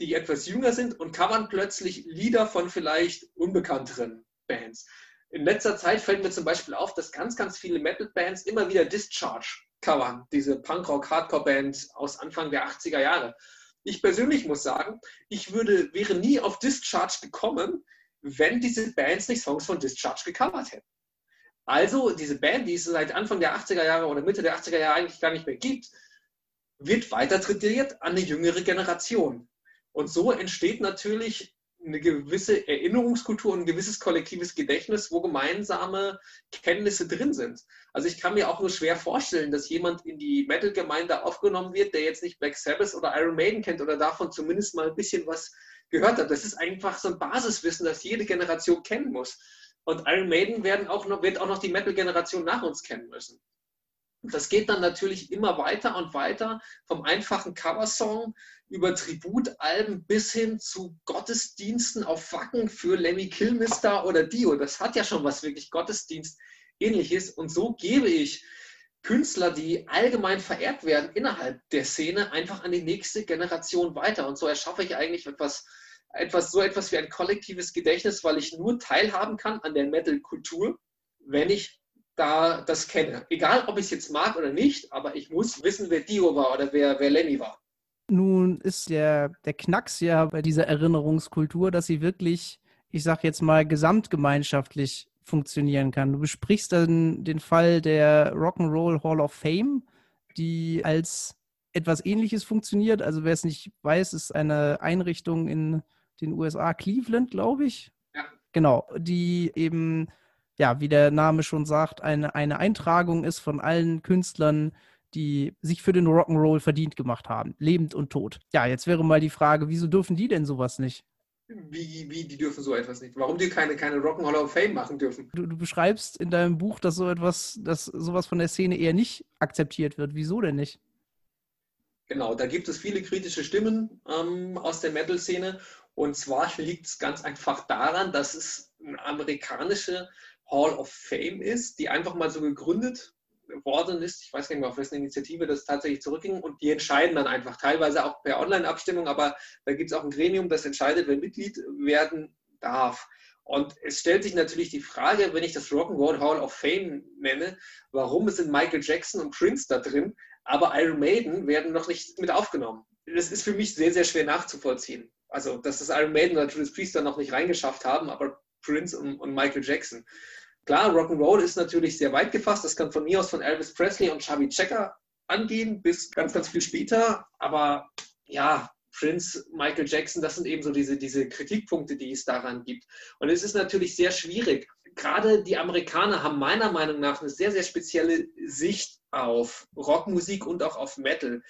die etwas jünger sind und covern plötzlich Lieder von vielleicht unbekannteren Bands. In letzter Zeit fällt mir zum Beispiel auf, dass ganz, ganz viele Metal-Bands immer wieder Discharge covern, diese Punkrock-Hardcore-Band aus Anfang der 80er Jahre. Ich persönlich muss sagen, ich würde, wäre nie auf Discharge gekommen, wenn diese Bands nicht Songs von Discharge gecovert hätten. Also diese Band, die es seit Anfang der 80er Jahre oder Mitte der 80er Jahre eigentlich gar nicht mehr gibt, wird weiter tradiert an eine jüngere Generation. Und so entsteht natürlich eine gewisse Erinnerungskultur und ein gewisses kollektives Gedächtnis, wo gemeinsame Kenntnisse drin sind. Also ich kann mir auch nur schwer vorstellen, dass jemand in die Metal-Gemeinde aufgenommen wird, der jetzt nicht Black Sabbath oder Iron Maiden kennt oder davon zumindest mal ein bisschen was gehört hat. Das ist einfach so ein Basiswissen, das jede Generation kennen muss. Und Iron Maiden werden auch noch, wird auch noch die Metal-Generation nach uns kennen müssen. Das geht dann natürlich immer weiter und weiter vom einfachen Coversong über Tributalben bis hin zu Gottesdiensten auf Wacken für Lemmy Kilmister oder Dio. Das hat ja schon was wirklich Gottesdienst ähnliches. Und so gebe ich Künstler, die allgemein verehrt werden innerhalb der Szene, einfach an die nächste Generation weiter. Und so erschaffe ich eigentlich etwas, etwas so etwas wie ein kollektives Gedächtnis, weil ich nur teilhaben kann an der Metal-Kultur, wenn ich da das kenne. Egal, ob ich es jetzt mag oder nicht, aber ich muss wissen, wer Dio war oder wer, wer Lemmy war. Nun ist der, der Knacks ja bei dieser Erinnerungskultur, dass sie wirklich, ich sag jetzt mal, gesamtgemeinschaftlich funktionieren kann. Du besprichst dann den Fall der Rock'n'Roll Hall of Fame, die als etwas ähnliches funktioniert. Also wer es nicht weiß, ist eine Einrichtung in den USA, Cleveland, glaube ich. Ja. Genau, die eben ja, wie der Name schon sagt, eine, eine Eintragung ist von allen Künstlern, die sich für den Rock'n'Roll verdient gemacht haben, lebend und tot. Ja, jetzt wäre mal die Frage, wieso dürfen die denn sowas nicht? Wie, wie, die dürfen so etwas nicht? Warum die keine, keine Rock'n'Hall of Fame machen dürfen? Du, du, beschreibst in deinem Buch, dass so etwas, dass sowas von der Szene eher nicht akzeptiert wird. Wieso denn nicht? Genau, da gibt es viele kritische Stimmen ähm, aus der Metal-Szene. Und zwar liegt es ganz einfach daran, dass es eine amerikanische Hall of Fame ist, die einfach mal so gegründet worden ist. Ich weiß gar nicht mehr, auf wessen Initiative das tatsächlich zurückging. Und die entscheiden dann einfach, teilweise auch per Online-Abstimmung, aber da gibt es auch ein Gremium, das entscheidet, wer Mitglied werden darf. Und es stellt sich natürlich die Frage, wenn ich das Rock'n'Roll Hall of Fame nenne, warum sind Michael Jackson und Prince da drin, aber Iron Maiden werden noch nicht mit aufgenommen. Das ist für mich sehr, sehr schwer nachzuvollziehen. Also, dass das Iron Maiden oder Judas Priest da noch nicht reingeschafft haben, aber Prince und, und Michael Jackson. Klar, Rock'n'Roll ist natürlich sehr weit gefasst. Das kann von mir aus von Elvis Presley und Chubby Checker angehen bis ganz, ganz viel später. Aber ja, Prince, Michael Jackson, das sind eben so diese, diese Kritikpunkte, die es daran gibt. Und es ist natürlich sehr schwierig. Gerade die Amerikaner haben meiner Meinung nach eine sehr, sehr spezielle Sicht auf Rockmusik und auch auf Metal.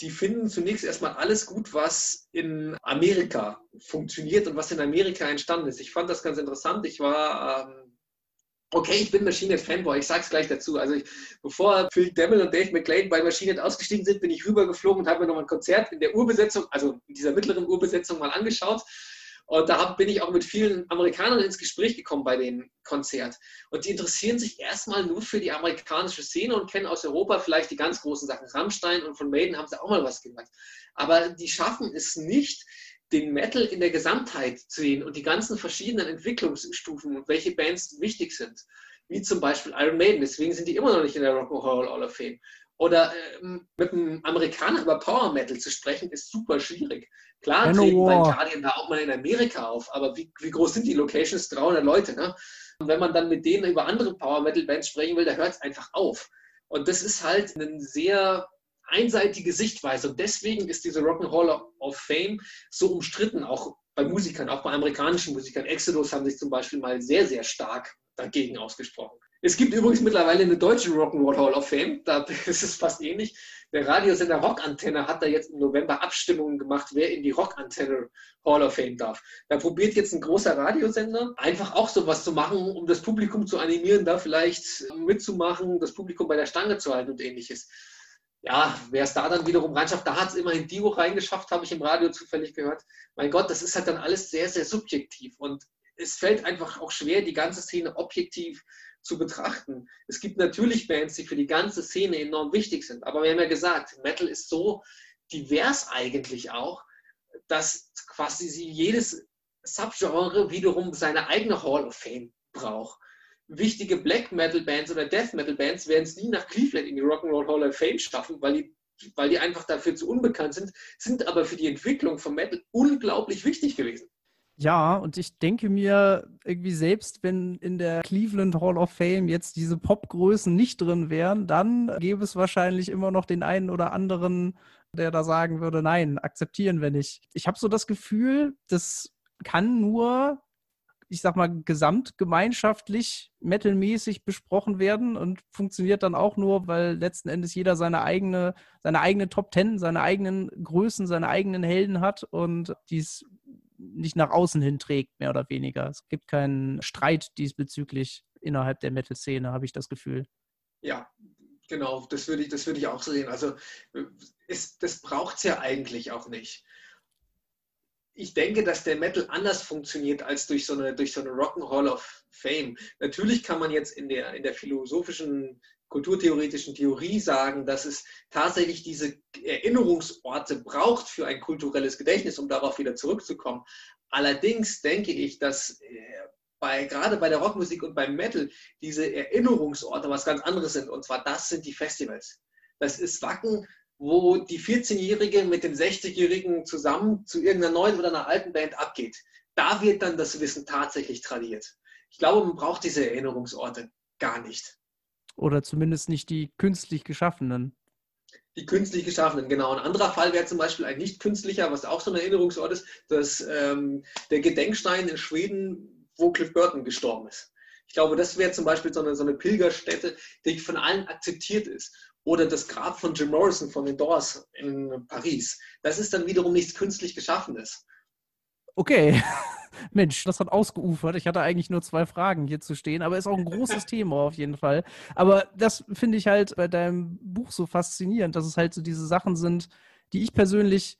Die finden zunächst erstmal alles gut, was in Amerika funktioniert und was in Amerika entstanden ist. Ich fand das ganz interessant. Ich war ähm, Okay, ich bin Machine Fanboy, ich sag's gleich dazu. Also ich, bevor Phil Demmel und Dave McLean bei Machine ausgestiegen sind, bin ich rübergeflogen und habe mir nochmal ein Konzert in der Urbesetzung, also in dieser mittleren Urbesetzung mal angeschaut. Und da bin ich auch mit vielen Amerikanern ins Gespräch gekommen bei dem Konzert. Und die interessieren sich erstmal nur für die amerikanische Szene und kennen aus Europa vielleicht die ganz großen Sachen. Rammstein und von Maiden haben sie auch mal was gemacht. Aber die schaffen es nicht, den Metal in der Gesamtheit zu sehen und die ganzen verschiedenen Entwicklungsstufen und welche Bands wichtig sind, wie zum Beispiel Iron Maiden. Deswegen sind die immer noch nicht in der Rock and Roll Hall of Fame. Oder ähm, mit einem Amerikaner über Power Metal zu sprechen, ist super schwierig. Klar treten bei Guardian da auch mal in Amerika auf, aber wie, wie groß sind die Locations? 300 Leute. Ne? Und wenn man dann mit denen über andere Power Metal Bands sprechen will, da hört es einfach auf. Und das ist halt ein sehr einseitige Sichtweise. Und deswegen ist diese Rock and Hall of Fame so umstritten, auch bei Musikern, auch bei amerikanischen Musikern. Exodus haben sich zum Beispiel mal sehr, sehr stark dagegen ausgesprochen. Es gibt übrigens mittlerweile eine deutsche Rock'n'Roll Hall of Fame, da [laughs] ist es fast ähnlich. Der Radiosender Rockantenne hat da jetzt im November Abstimmungen gemacht, wer in die Rockantenne Hall of Fame darf. Da probiert jetzt ein großer Radiosender einfach auch sowas zu machen, um das Publikum zu animieren, da vielleicht mitzumachen, das Publikum bei der Stange zu halten und ähnliches ja, wer es da dann wiederum reinschafft, da hat es immerhin Dio reingeschafft, habe ich im Radio zufällig gehört. Mein Gott, das ist halt dann alles sehr, sehr subjektiv und es fällt einfach auch schwer, die ganze Szene objektiv zu betrachten. Es gibt natürlich Bands, die für die ganze Szene enorm wichtig sind, aber wir haben ja gesagt, Metal ist so divers eigentlich auch, dass quasi jedes Subgenre wiederum seine eigene Hall of Fame braucht. Wichtige Black Metal Bands oder Death Metal Bands werden es nie nach Cleveland in die Rock'n'Roll Hall of Fame schaffen, weil die, weil die einfach dafür zu unbekannt sind, sind aber für die Entwicklung von Metal unglaublich wichtig gewesen. Ja, und ich denke mir irgendwie selbst, wenn in der Cleveland Hall of Fame jetzt diese Popgrößen nicht drin wären, dann gäbe es wahrscheinlich immer noch den einen oder anderen, der da sagen würde, nein, akzeptieren wir nicht. Ich habe so das Gefühl, das kann nur, ich sag mal, gesamtgemeinschaftlich metalmäßig besprochen werden und funktioniert dann auch nur, weil letzten Endes jeder seine eigene, seine eigene Top Ten, seine eigenen Größen, seine eigenen Helden hat und dies nicht nach außen hin trägt, mehr oder weniger. Es gibt keinen Streit diesbezüglich innerhalb der Metal-Szene, habe ich das Gefühl. Ja, genau, das würde ich, das ich auch sehen. Also ist, das braucht es ja eigentlich auch nicht. Ich denke, dass der Metal anders funktioniert als durch so eine, durch so eine Rock'n'Roll of Fame. Natürlich kann man jetzt in der, in der philosophischen kulturtheoretischen Theorie sagen, dass es tatsächlich diese Erinnerungsorte braucht für ein kulturelles Gedächtnis, um darauf wieder zurückzukommen. Allerdings denke ich, dass äh, bei, gerade bei der Rockmusik und beim Metal diese Erinnerungsorte was ganz anderes sind. Und zwar das sind die Festivals. Das ist Wacken, wo die 14-Jährige mit dem 60-Jährigen zusammen zu irgendeiner neuen oder einer alten Band abgeht. Da wird dann das Wissen tatsächlich tradiert. Ich glaube, man braucht diese Erinnerungsorte gar nicht. Oder zumindest nicht die künstlich geschaffenen. Die künstlich geschaffenen, genau. Ein anderer Fall wäre zum Beispiel ein nicht künstlicher, was auch so ein Erinnerungsort ist, dass ähm, der Gedenkstein in Schweden, wo Cliff Burton gestorben ist. Ich glaube, das wäre zum Beispiel so eine, so eine Pilgerstätte, die von allen akzeptiert ist. Oder das Grab von Jim Morrison von den Doors in Paris. Das ist dann wiederum nichts künstlich Geschaffenes. Okay. [laughs] Mensch, das hat ausgeufert. Ich hatte eigentlich nur zwei Fragen hier zu stehen, aber ist auch ein großes [laughs] Thema auf jeden Fall. Aber das finde ich halt bei deinem Buch so faszinierend, dass es halt so diese Sachen sind, die ich persönlich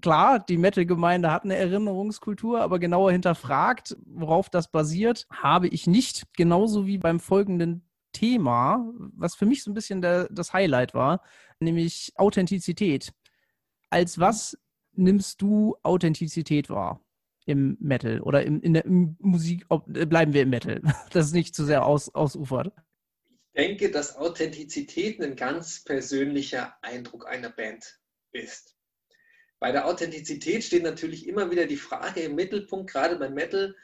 klar, die Metal-Gemeinde hat eine Erinnerungskultur, aber genauer hinterfragt, worauf das basiert, habe ich nicht. Genauso wie beim folgenden Thema, was für mich so ein bisschen der, das Highlight war, nämlich Authentizität. Als was nimmst du Authentizität wahr? im Metal oder im, in der im Musik, ob, äh, bleiben wir im Metal, [laughs] dass es nicht zu sehr aus, ausufert. Ich denke, dass Authentizität ein ganz persönlicher Eindruck einer Band ist. Bei der Authentizität steht natürlich immer wieder die Frage im Mittelpunkt, gerade beim Metal,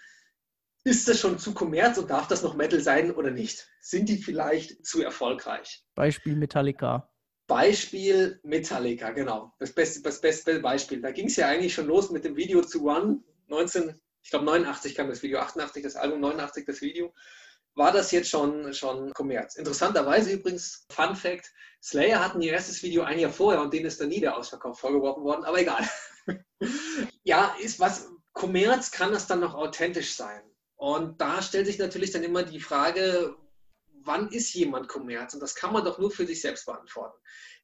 ist das schon zu kommerz und darf das noch Metal sein oder nicht? Sind die vielleicht zu erfolgreich? Beispiel Metallica. Beispiel Metallica, genau. Das beste, das beste Beispiel. Da ging es ja eigentlich schon los mit dem Video zu One, 19, ich glaube 89 kam das Video, 88 das Album, 89 das Video, war das jetzt schon, schon Kommerz. Interessanterweise übrigens, Fun Fact, Slayer hatten ihr erstes Video ein Jahr vorher und denen ist dann nie der Ausverkauf vorgeworfen worden, aber egal. [laughs] ja, ist was, Kommerz kann das dann noch authentisch sein? Und da stellt sich natürlich dann immer die Frage, wann ist jemand Kommerz? Und das kann man doch nur für sich selbst beantworten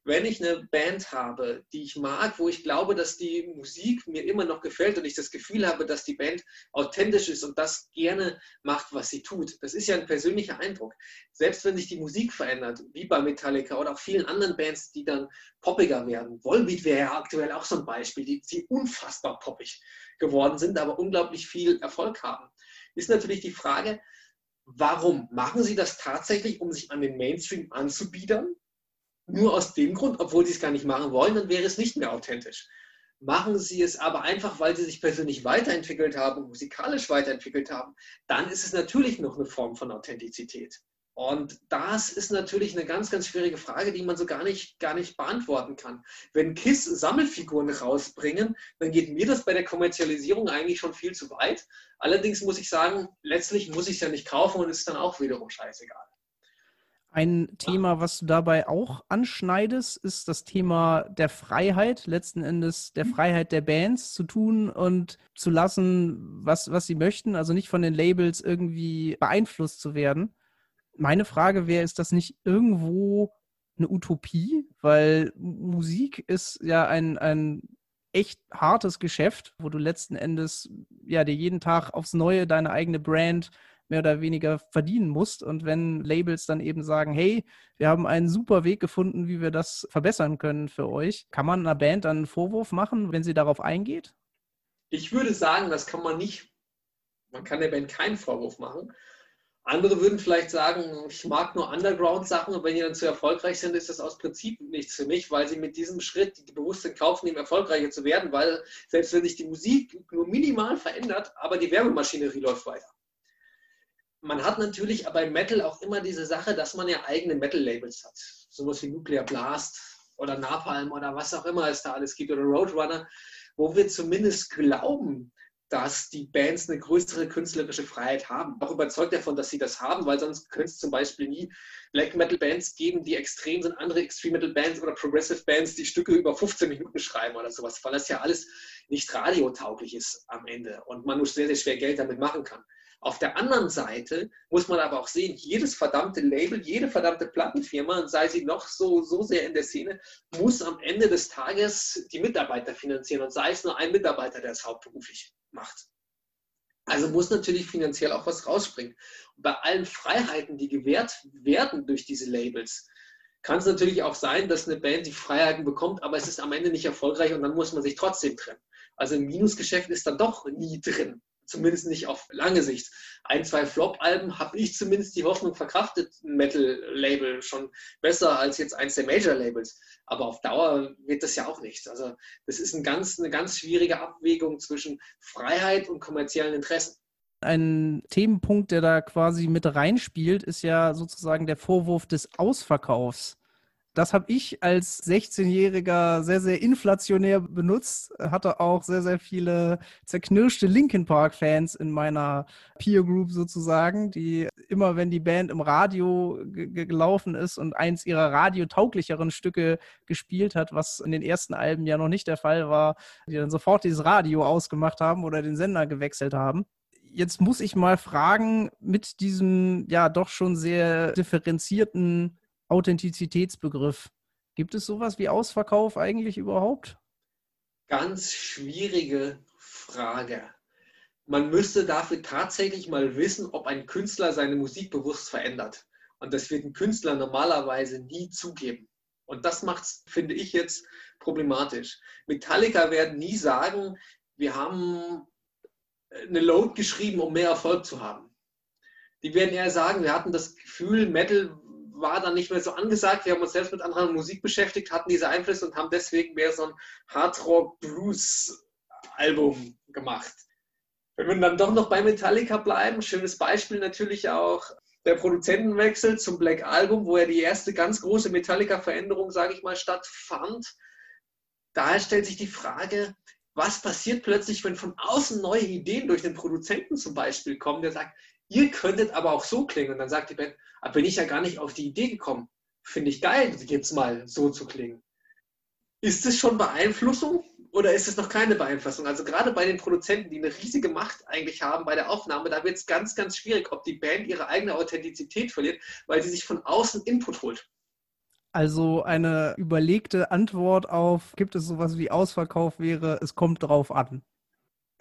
wenn ich eine Band habe, die ich mag, wo ich glaube, dass die Musik mir immer noch gefällt und ich das Gefühl habe, dass die Band authentisch ist und das gerne macht, was sie tut. Das ist ja ein persönlicher Eindruck. Selbst wenn sich die Musik verändert, wie bei Metallica oder auch vielen anderen Bands, die dann poppiger werden. Volbeat wäre ja aktuell auch so ein Beispiel, die, die unfassbar poppig geworden sind, aber unglaublich viel Erfolg haben. Ist natürlich die Frage, warum machen sie das tatsächlich, um sich an den Mainstream anzubiedern? nur aus dem Grund, obwohl sie es gar nicht machen wollen, dann wäre es nicht mehr authentisch. Machen sie es aber einfach, weil sie sich persönlich weiterentwickelt haben, musikalisch weiterentwickelt haben, dann ist es natürlich noch eine Form von Authentizität. Und das ist natürlich eine ganz, ganz schwierige Frage, die man so gar nicht, gar nicht beantworten kann. Wenn KISS Sammelfiguren rausbringen, dann geht mir das bei der Kommerzialisierung eigentlich schon viel zu weit. Allerdings muss ich sagen, letztlich muss ich es ja nicht kaufen und ist dann auch wiederum scheißegal. Ein Thema, was du dabei auch anschneidest, ist das Thema der Freiheit, letzten Endes der mhm. Freiheit der Bands zu tun und zu lassen, was, was sie möchten, also nicht von den Labels irgendwie beeinflusst zu werden. Meine Frage wäre, ist das nicht irgendwo eine Utopie? Weil Musik ist ja ein, ein echt hartes Geschäft, wo du letzten Endes ja dir jeden Tag aufs Neue deine eigene Brand mehr oder weniger verdienen musst. Und wenn Labels dann eben sagen, hey, wir haben einen super Weg gefunden, wie wir das verbessern können für euch, kann man einer Band dann einen Vorwurf machen, wenn sie darauf eingeht? Ich würde sagen, das kann man nicht. Man kann der Band keinen Vorwurf machen. Andere würden vielleicht sagen, ich mag nur Underground-Sachen und wenn die dann zu erfolgreich sind, ist das aus Prinzip nichts für mich, weil sie mit diesem Schritt die bewusst in Kauf nehmen, erfolgreicher zu werden, weil selbst wenn sich die Musik nur minimal verändert, aber die Werbemaschinerie läuft weiter. Man hat natürlich aber im Metal auch immer diese Sache, dass man ja eigene Metal-Labels hat. Sowas wie Nuclear Blast oder Napalm oder was auch immer es da alles gibt oder Roadrunner, wo wir zumindest glauben, dass die Bands eine größere künstlerische Freiheit haben. Auch überzeugt davon, dass sie das haben, weil sonst könnte es zum Beispiel nie Black Metal Bands geben, die extrem sind, andere Extreme Metal Bands oder Progressive Bands, die Stücke über 15 Minuten schreiben oder sowas, weil das ja alles nicht radiotauglich ist am Ende und man nur sehr, sehr schwer Geld damit machen kann. Auf der anderen Seite muss man aber auch sehen, jedes verdammte Label, jede verdammte Plattenfirma, sei sie noch so, so sehr in der Szene, muss am Ende des Tages die Mitarbeiter finanzieren und sei es nur ein Mitarbeiter, der es hauptberuflich macht. Also muss natürlich finanziell auch was rausspringen. Und bei allen Freiheiten, die gewährt werden durch diese Labels, kann es natürlich auch sein, dass eine Band die Freiheiten bekommt, aber es ist am Ende nicht erfolgreich und dann muss man sich trotzdem trennen. Also ein Minusgeschäft ist dann doch nie drin zumindest nicht auf lange Sicht. Ein, zwei Flop-Alben habe ich zumindest die Hoffnung verkraftet, ein Metal-Label schon besser als jetzt eins der Major-Labels. Aber auf Dauer wird das ja auch nichts. Also das ist ein ganz, eine ganz schwierige Abwägung zwischen Freiheit und kommerziellen Interessen. Ein Themenpunkt, der da quasi mit reinspielt, ist ja sozusagen der Vorwurf des Ausverkaufs. Das habe ich als 16-Jähriger sehr, sehr inflationär benutzt. Hatte auch sehr, sehr viele zerknirschte Linkin Park-Fans in meiner Peer Group sozusagen, die immer, wenn die Band im Radio gelaufen ist und eins ihrer radiotauglicheren Stücke gespielt hat, was in den ersten Alben ja noch nicht der Fall war, die dann sofort dieses Radio ausgemacht haben oder den Sender gewechselt haben jetzt muss ich mal fragen, mit diesem ja doch schon sehr differenzierten Authentizitätsbegriff. Gibt es sowas wie Ausverkauf eigentlich überhaupt? Ganz schwierige Frage. Man müsste dafür tatsächlich mal wissen, ob ein Künstler seine Musik bewusst verändert. Und das wird ein Künstler normalerweise nie zugeben. Und das macht es, finde ich, jetzt problematisch. Metallica werden nie sagen, wir haben eine Load geschrieben, um mehr Erfolg zu haben. Die werden eher sagen, wir hatten das Gefühl, Metal war dann nicht mehr so angesagt. Wir haben uns selbst mit anderer Musik beschäftigt, hatten diese Einflüsse und haben deswegen mehr so ein Hardrock-Blues-Album gemacht. Wenn wir dann doch noch bei Metallica bleiben, schönes Beispiel natürlich auch der Produzentenwechsel zum Black Album, wo ja die erste ganz große Metallica-Veränderung, sage ich mal, stattfand. Daher stellt sich die Frage, was passiert plötzlich, wenn von außen neue Ideen durch den Produzenten zum Beispiel kommen, der sagt, ihr könntet aber auch so klingen. Und dann sagt die Band, aber bin ich ja gar nicht auf die Idee gekommen. Finde ich geil, jetzt mal so zu klingen. Ist es schon Beeinflussung oder ist es noch keine Beeinflussung? Also gerade bei den Produzenten, die eine riesige Macht eigentlich haben bei der Aufnahme, da wird es ganz, ganz schwierig, ob die Band ihre eigene Authentizität verliert, weil sie sich von außen Input holt. Also eine überlegte Antwort auf, gibt es sowas wie Ausverkauf wäre, es kommt drauf an.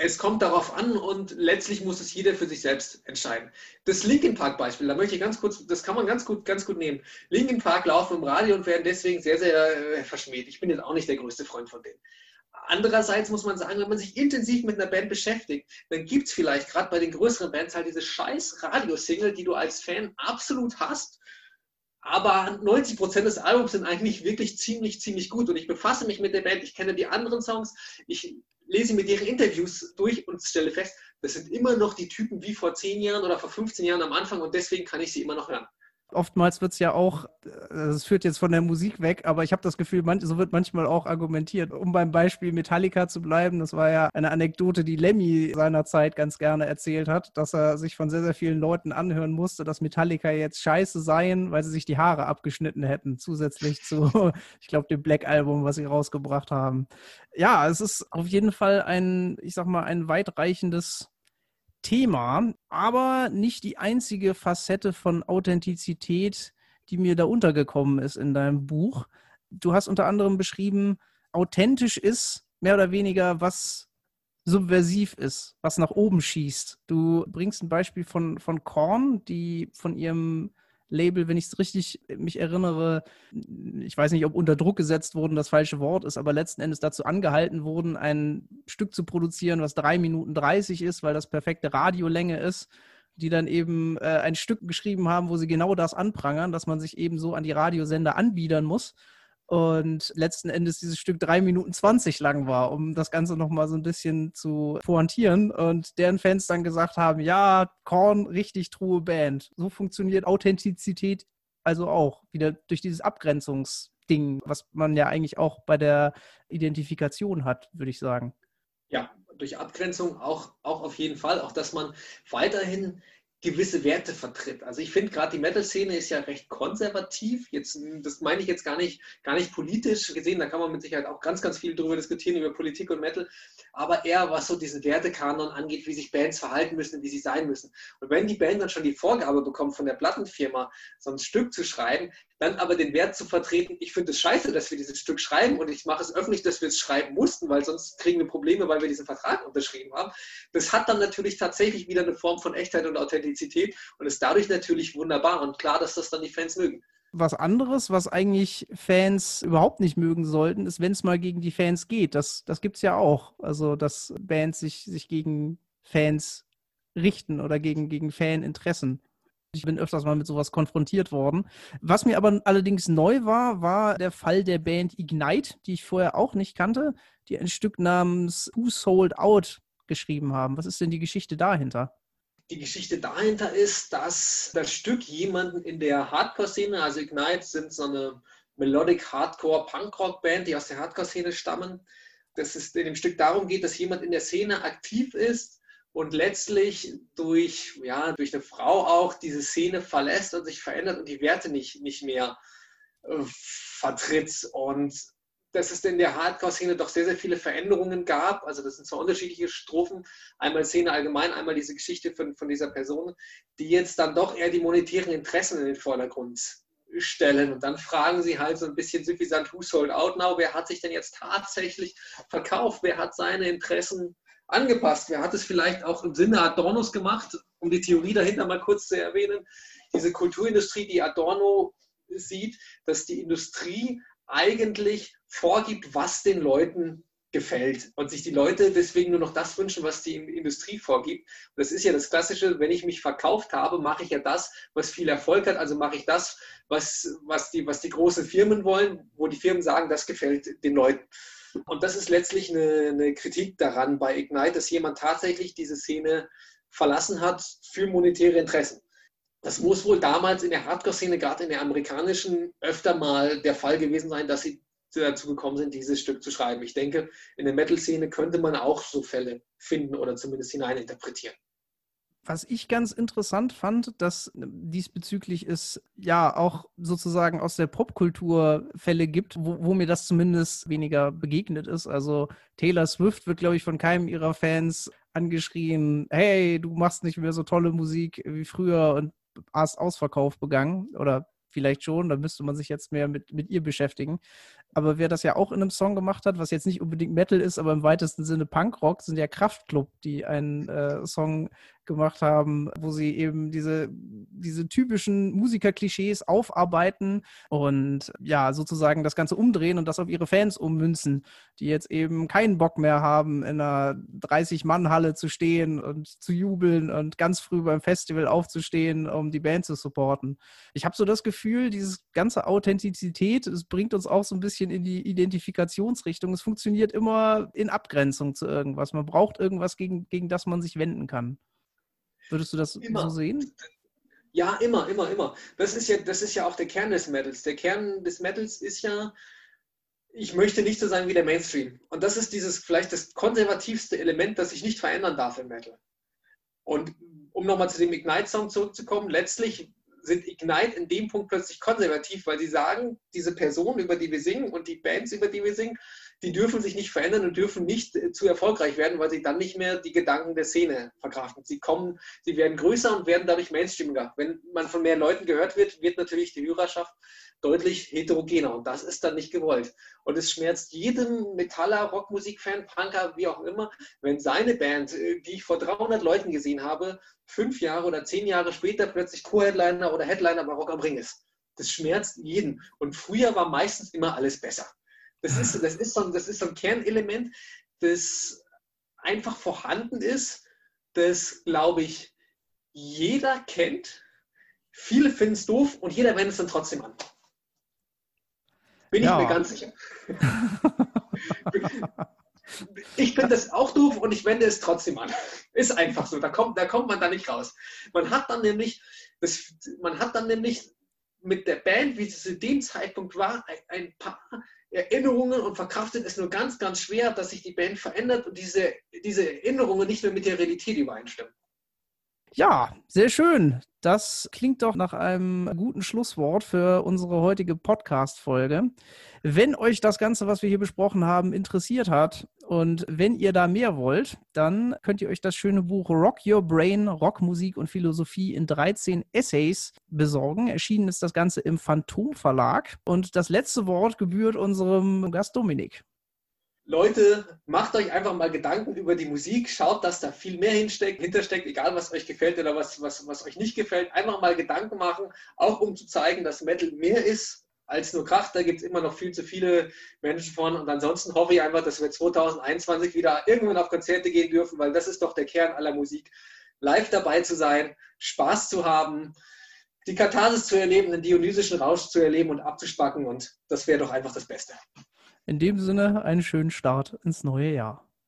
Es kommt darauf an und letztlich muss es jeder für sich selbst entscheiden. Das Linkin Park Beispiel, da möchte ich ganz kurz, das kann man ganz gut, ganz gut nehmen. Linkin Park laufen im Radio und werden deswegen sehr, sehr äh, verschmäht. Ich bin jetzt auch nicht der größte Freund von denen. Andererseits muss man sagen, wenn man sich intensiv mit einer Band beschäftigt, dann gibt es vielleicht gerade bei den größeren Bands halt diese scheiß Radiosingle, die du als Fan absolut hast. Aber 90 Prozent des Albums sind eigentlich wirklich ziemlich, ziemlich gut. Und ich befasse mich mit der Band, ich kenne die anderen Songs, ich lese mir deren Interviews durch und stelle fest, das sind immer noch die Typen wie vor 10 Jahren oder vor 15 Jahren am Anfang und deswegen kann ich sie immer noch hören. Oftmals wird es ja auch, es führt jetzt von der Musik weg, aber ich habe das Gefühl, man, so wird manchmal auch argumentiert. Um beim Beispiel Metallica zu bleiben, das war ja eine Anekdote, die Lemmy seinerzeit ganz gerne erzählt hat, dass er sich von sehr, sehr vielen Leuten anhören musste, dass Metallica jetzt scheiße seien, weil sie sich die Haare abgeschnitten hätten, zusätzlich zu, [laughs] ich glaube, dem Black Album, was sie rausgebracht haben. Ja, es ist auf jeden Fall ein, ich sag mal, ein weitreichendes Thema, aber nicht die einzige Facette von Authentizität, die mir da untergekommen ist in deinem Buch. Du hast unter anderem beschrieben, authentisch ist mehr oder weniger, was subversiv ist, was nach oben schießt. Du bringst ein Beispiel von, von Korn, die von ihrem Label, wenn ich es richtig mich erinnere, ich weiß nicht, ob unter Druck gesetzt wurden, das falsche Wort ist, aber letzten Endes dazu angehalten wurden, ein Stück zu produzieren, was drei Minuten 30 ist, weil das perfekte Radiolänge ist, die dann eben äh, ein Stück geschrieben haben, wo sie genau das anprangern, dass man sich eben so an die Radiosender anbiedern muss und letzten Endes dieses Stück drei Minuten 20 lang war, um das Ganze nochmal so ein bisschen zu pointieren und deren Fans dann gesagt haben, ja, Korn, richtig true Band. So funktioniert Authentizität also auch wieder durch dieses Abgrenzungsding, was man ja eigentlich auch bei der Identifikation hat, würde ich sagen. Ja, durch Abgrenzung auch, auch auf jeden Fall, auch dass man weiterhin gewisse Werte vertritt. Also ich finde gerade die Metal-Szene ist ja recht konservativ. Jetzt, das meine ich jetzt gar nicht, gar nicht politisch gesehen, da kann man mit Sicherheit auch ganz, ganz viel darüber diskutieren, über Politik und Metal, aber eher was so diesen Wertekanon angeht, wie sich Bands verhalten müssen, wie sie sein müssen. Und wenn die Band dann schon die Vorgabe bekommt von der Plattenfirma, so ein Stück zu schreiben, dann aber den Wert zu vertreten, ich finde es scheiße, dass wir dieses Stück schreiben und ich mache es öffentlich, dass wir es schreiben mussten, weil sonst kriegen wir Probleme, weil wir diesen Vertrag unterschrieben haben. Das hat dann natürlich tatsächlich wieder eine Form von Echtheit und Authentizität und ist dadurch natürlich wunderbar und klar, dass das dann die Fans mögen. Was anderes, was eigentlich Fans überhaupt nicht mögen sollten, ist, wenn es mal gegen die Fans geht. Das, das gibt es ja auch. Also, dass Bands sich, sich gegen Fans richten oder gegen, gegen Faninteressen. Ich bin öfters mal mit sowas konfrontiert worden. Was mir aber allerdings neu war, war der Fall der Band Ignite, die ich vorher auch nicht kannte, die ein Stück namens Who Sold Out geschrieben haben. Was ist denn die Geschichte dahinter? Die Geschichte dahinter ist, dass das Stück jemanden in der Hardcore-Szene, also Ignite sind so eine Melodic Hardcore Punkrock Band, die aus der Hardcore-Szene stammen, dass es in dem Stück darum geht, dass jemand in der Szene aktiv ist und letztlich durch, ja, durch eine Frau auch diese Szene verlässt und sich verändert und die Werte nicht, nicht mehr äh, vertritt. Und dass es in der Hardcore-Szene doch sehr, sehr viele Veränderungen gab. Also das sind zwei unterschiedliche Strophen. Einmal Szene allgemein, einmal diese Geschichte von, von dieser Person, die jetzt dann doch eher die monetären Interessen in den Vordergrund stellen. Und dann fragen sie halt so ein bisschen suffisant, who sold out now? Wer hat sich denn jetzt tatsächlich verkauft? Wer hat seine Interessen angepasst. Wer hat es vielleicht auch im Sinne Adornos gemacht, um die Theorie dahinter mal kurz zu erwähnen? Diese Kulturindustrie, die Adorno sieht, dass die Industrie eigentlich vorgibt, was den Leuten gefällt und sich die Leute deswegen nur noch das wünschen, was die Industrie vorgibt. Das ist ja das Klassische, wenn ich mich verkauft habe, mache ich ja das, was viel Erfolg hat, also mache ich das, was, was, die, was die großen Firmen wollen, wo die Firmen sagen, das gefällt den Leuten. Und das ist letztlich eine, eine Kritik daran bei Ignite, dass jemand tatsächlich diese Szene verlassen hat für monetäre Interessen. Das muss wohl damals in der Hardcore-Szene, gerade in der amerikanischen, öfter mal der Fall gewesen sein, dass sie dazu gekommen sind, dieses Stück zu schreiben. Ich denke, in der Metal-Szene könnte man auch so Fälle finden oder zumindest hineininterpretieren. Was ich ganz interessant fand, dass diesbezüglich es ja auch sozusagen aus der Popkultur Fälle gibt, wo, wo, mir das zumindest weniger begegnet ist. Also Taylor Swift wird, glaube ich, von keinem ihrer Fans angeschrien, hey, du machst nicht mehr so tolle Musik wie früher und Ausverkauf begangen oder vielleicht schon, dann müsste man sich jetzt mehr mit, mit ihr beschäftigen. Aber wer das ja auch in einem Song gemacht hat, was jetzt nicht unbedingt Metal ist, aber im weitesten Sinne Punkrock, sind ja Kraftklub, die einen äh, Song gemacht haben, wo sie eben diese, diese typischen Musikerklischees aufarbeiten und ja, sozusagen das Ganze umdrehen und das auf ihre Fans ummünzen, die jetzt eben keinen Bock mehr haben, in einer 30-Mann-Halle zu stehen und zu jubeln und ganz früh beim Festival aufzustehen, um die Band zu supporten. Ich habe so das Gefühl, dieses ganze Authentizität, es bringt uns auch so ein bisschen in die Identifikationsrichtung. Es funktioniert immer in Abgrenzung zu irgendwas. Man braucht irgendwas, gegen, gegen das man sich wenden kann. Würdest du das immer. so sehen? Ja, immer, immer, immer. Das ist ja, das ist ja auch der Kern des Metals. Der Kern des Metals ist ja, ich möchte nicht so sein wie der Mainstream. Und das ist dieses vielleicht das konservativste Element, das sich nicht verändern darf im Metal. Und um nochmal zu dem Ignite-Song zurückzukommen, letztlich sind Ignite in dem Punkt plötzlich konservativ, weil sie sagen, diese Person, über die wir singen und die Bands, über die wir singen, die dürfen sich nicht verändern und dürfen nicht äh, zu erfolgreich werden, weil sie dann nicht mehr die Gedanken der Szene verkraften. Sie kommen, sie werden größer und werden dadurch Mainstreamiger. Wenn man von mehr Leuten gehört wird, wird natürlich die Hörerschaft deutlich heterogener und das ist dann nicht gewollt. Und es schmerzt jedem Metaller, Rockmusikfan, Punker, wie auch immer, wenn seine Band, äh, die ich vor 300 Leuten gesehen habe, fünf Jahre oder zehn Jahre später plötzlich Co-Headliner oder Headliner bei Rock am Ring ist. Das schmerzt jeden. Und früher war meistens immer alles besser. Das ist, das ist, so, das ist so ein Kernelement, das einfach vorhanden ist, das, glaube ich, jeder kennt. Viele finden es doof und jeder wendet es dann trotzdem an. Bin ja. ich mir ganz sicher. ich finde das auch doof und ich wende es trotzdem an. Ist einfach so, da kommt, da kommt man da nicht raus. Man hat dann nämlich, das, man hat dann nämlich mit der Band, wie es zu dem Zeitpunkt war, ein paar Erinnerungen und verkraftet es nur ganz, ganz schwer, dass sich die Band verändert und diese, diese Erinnerungen nicht mehr mit der Realität übereinstimmen. Ja, sehr schön. Das klingt doch nach einem guten Schlusswort für unsere heutige Podcast-Folge. Wenn euch das Ganze, was wir hier besprochen haben, interessiert hat und wenn ihr da mehr wollt, dann könnt ihr euch das schöne Buch Rock Your Brain, Rockmusik und Philosophie in 13 Essays besorgen. Erschienen ist das Ganze im Phantom Verlag. Und das letzte Wort gebührt unserem Gast Dominik. Leute, macht euch einfach mal Gedanken über die Musik, schaut, dass da viel mehr hinsteckt, hintersteckt, egal was euch gefällt oder was, was, was euch nicht gefällt. Einfach mal Gedanken machen, auch um zu zeigen, dass Metal mehr ist als nur Kraft. Da gibt es immer noch viel zu viele Menschen von. Und ansonsten hoffe ich einfach, dass wir 2021 wieder irgendwann auf Konzerte gehen dürfen, weil das ist doch der Kern aller Musik. Live dabei zu sein, Spaß zu haben, die Katharsis zu erleben, den dionysischen Rausch zu erleben und abzuspacken. Und das wäre doch einfach das Beste. In dem Sinne einen schönen Start ins neue Jahr.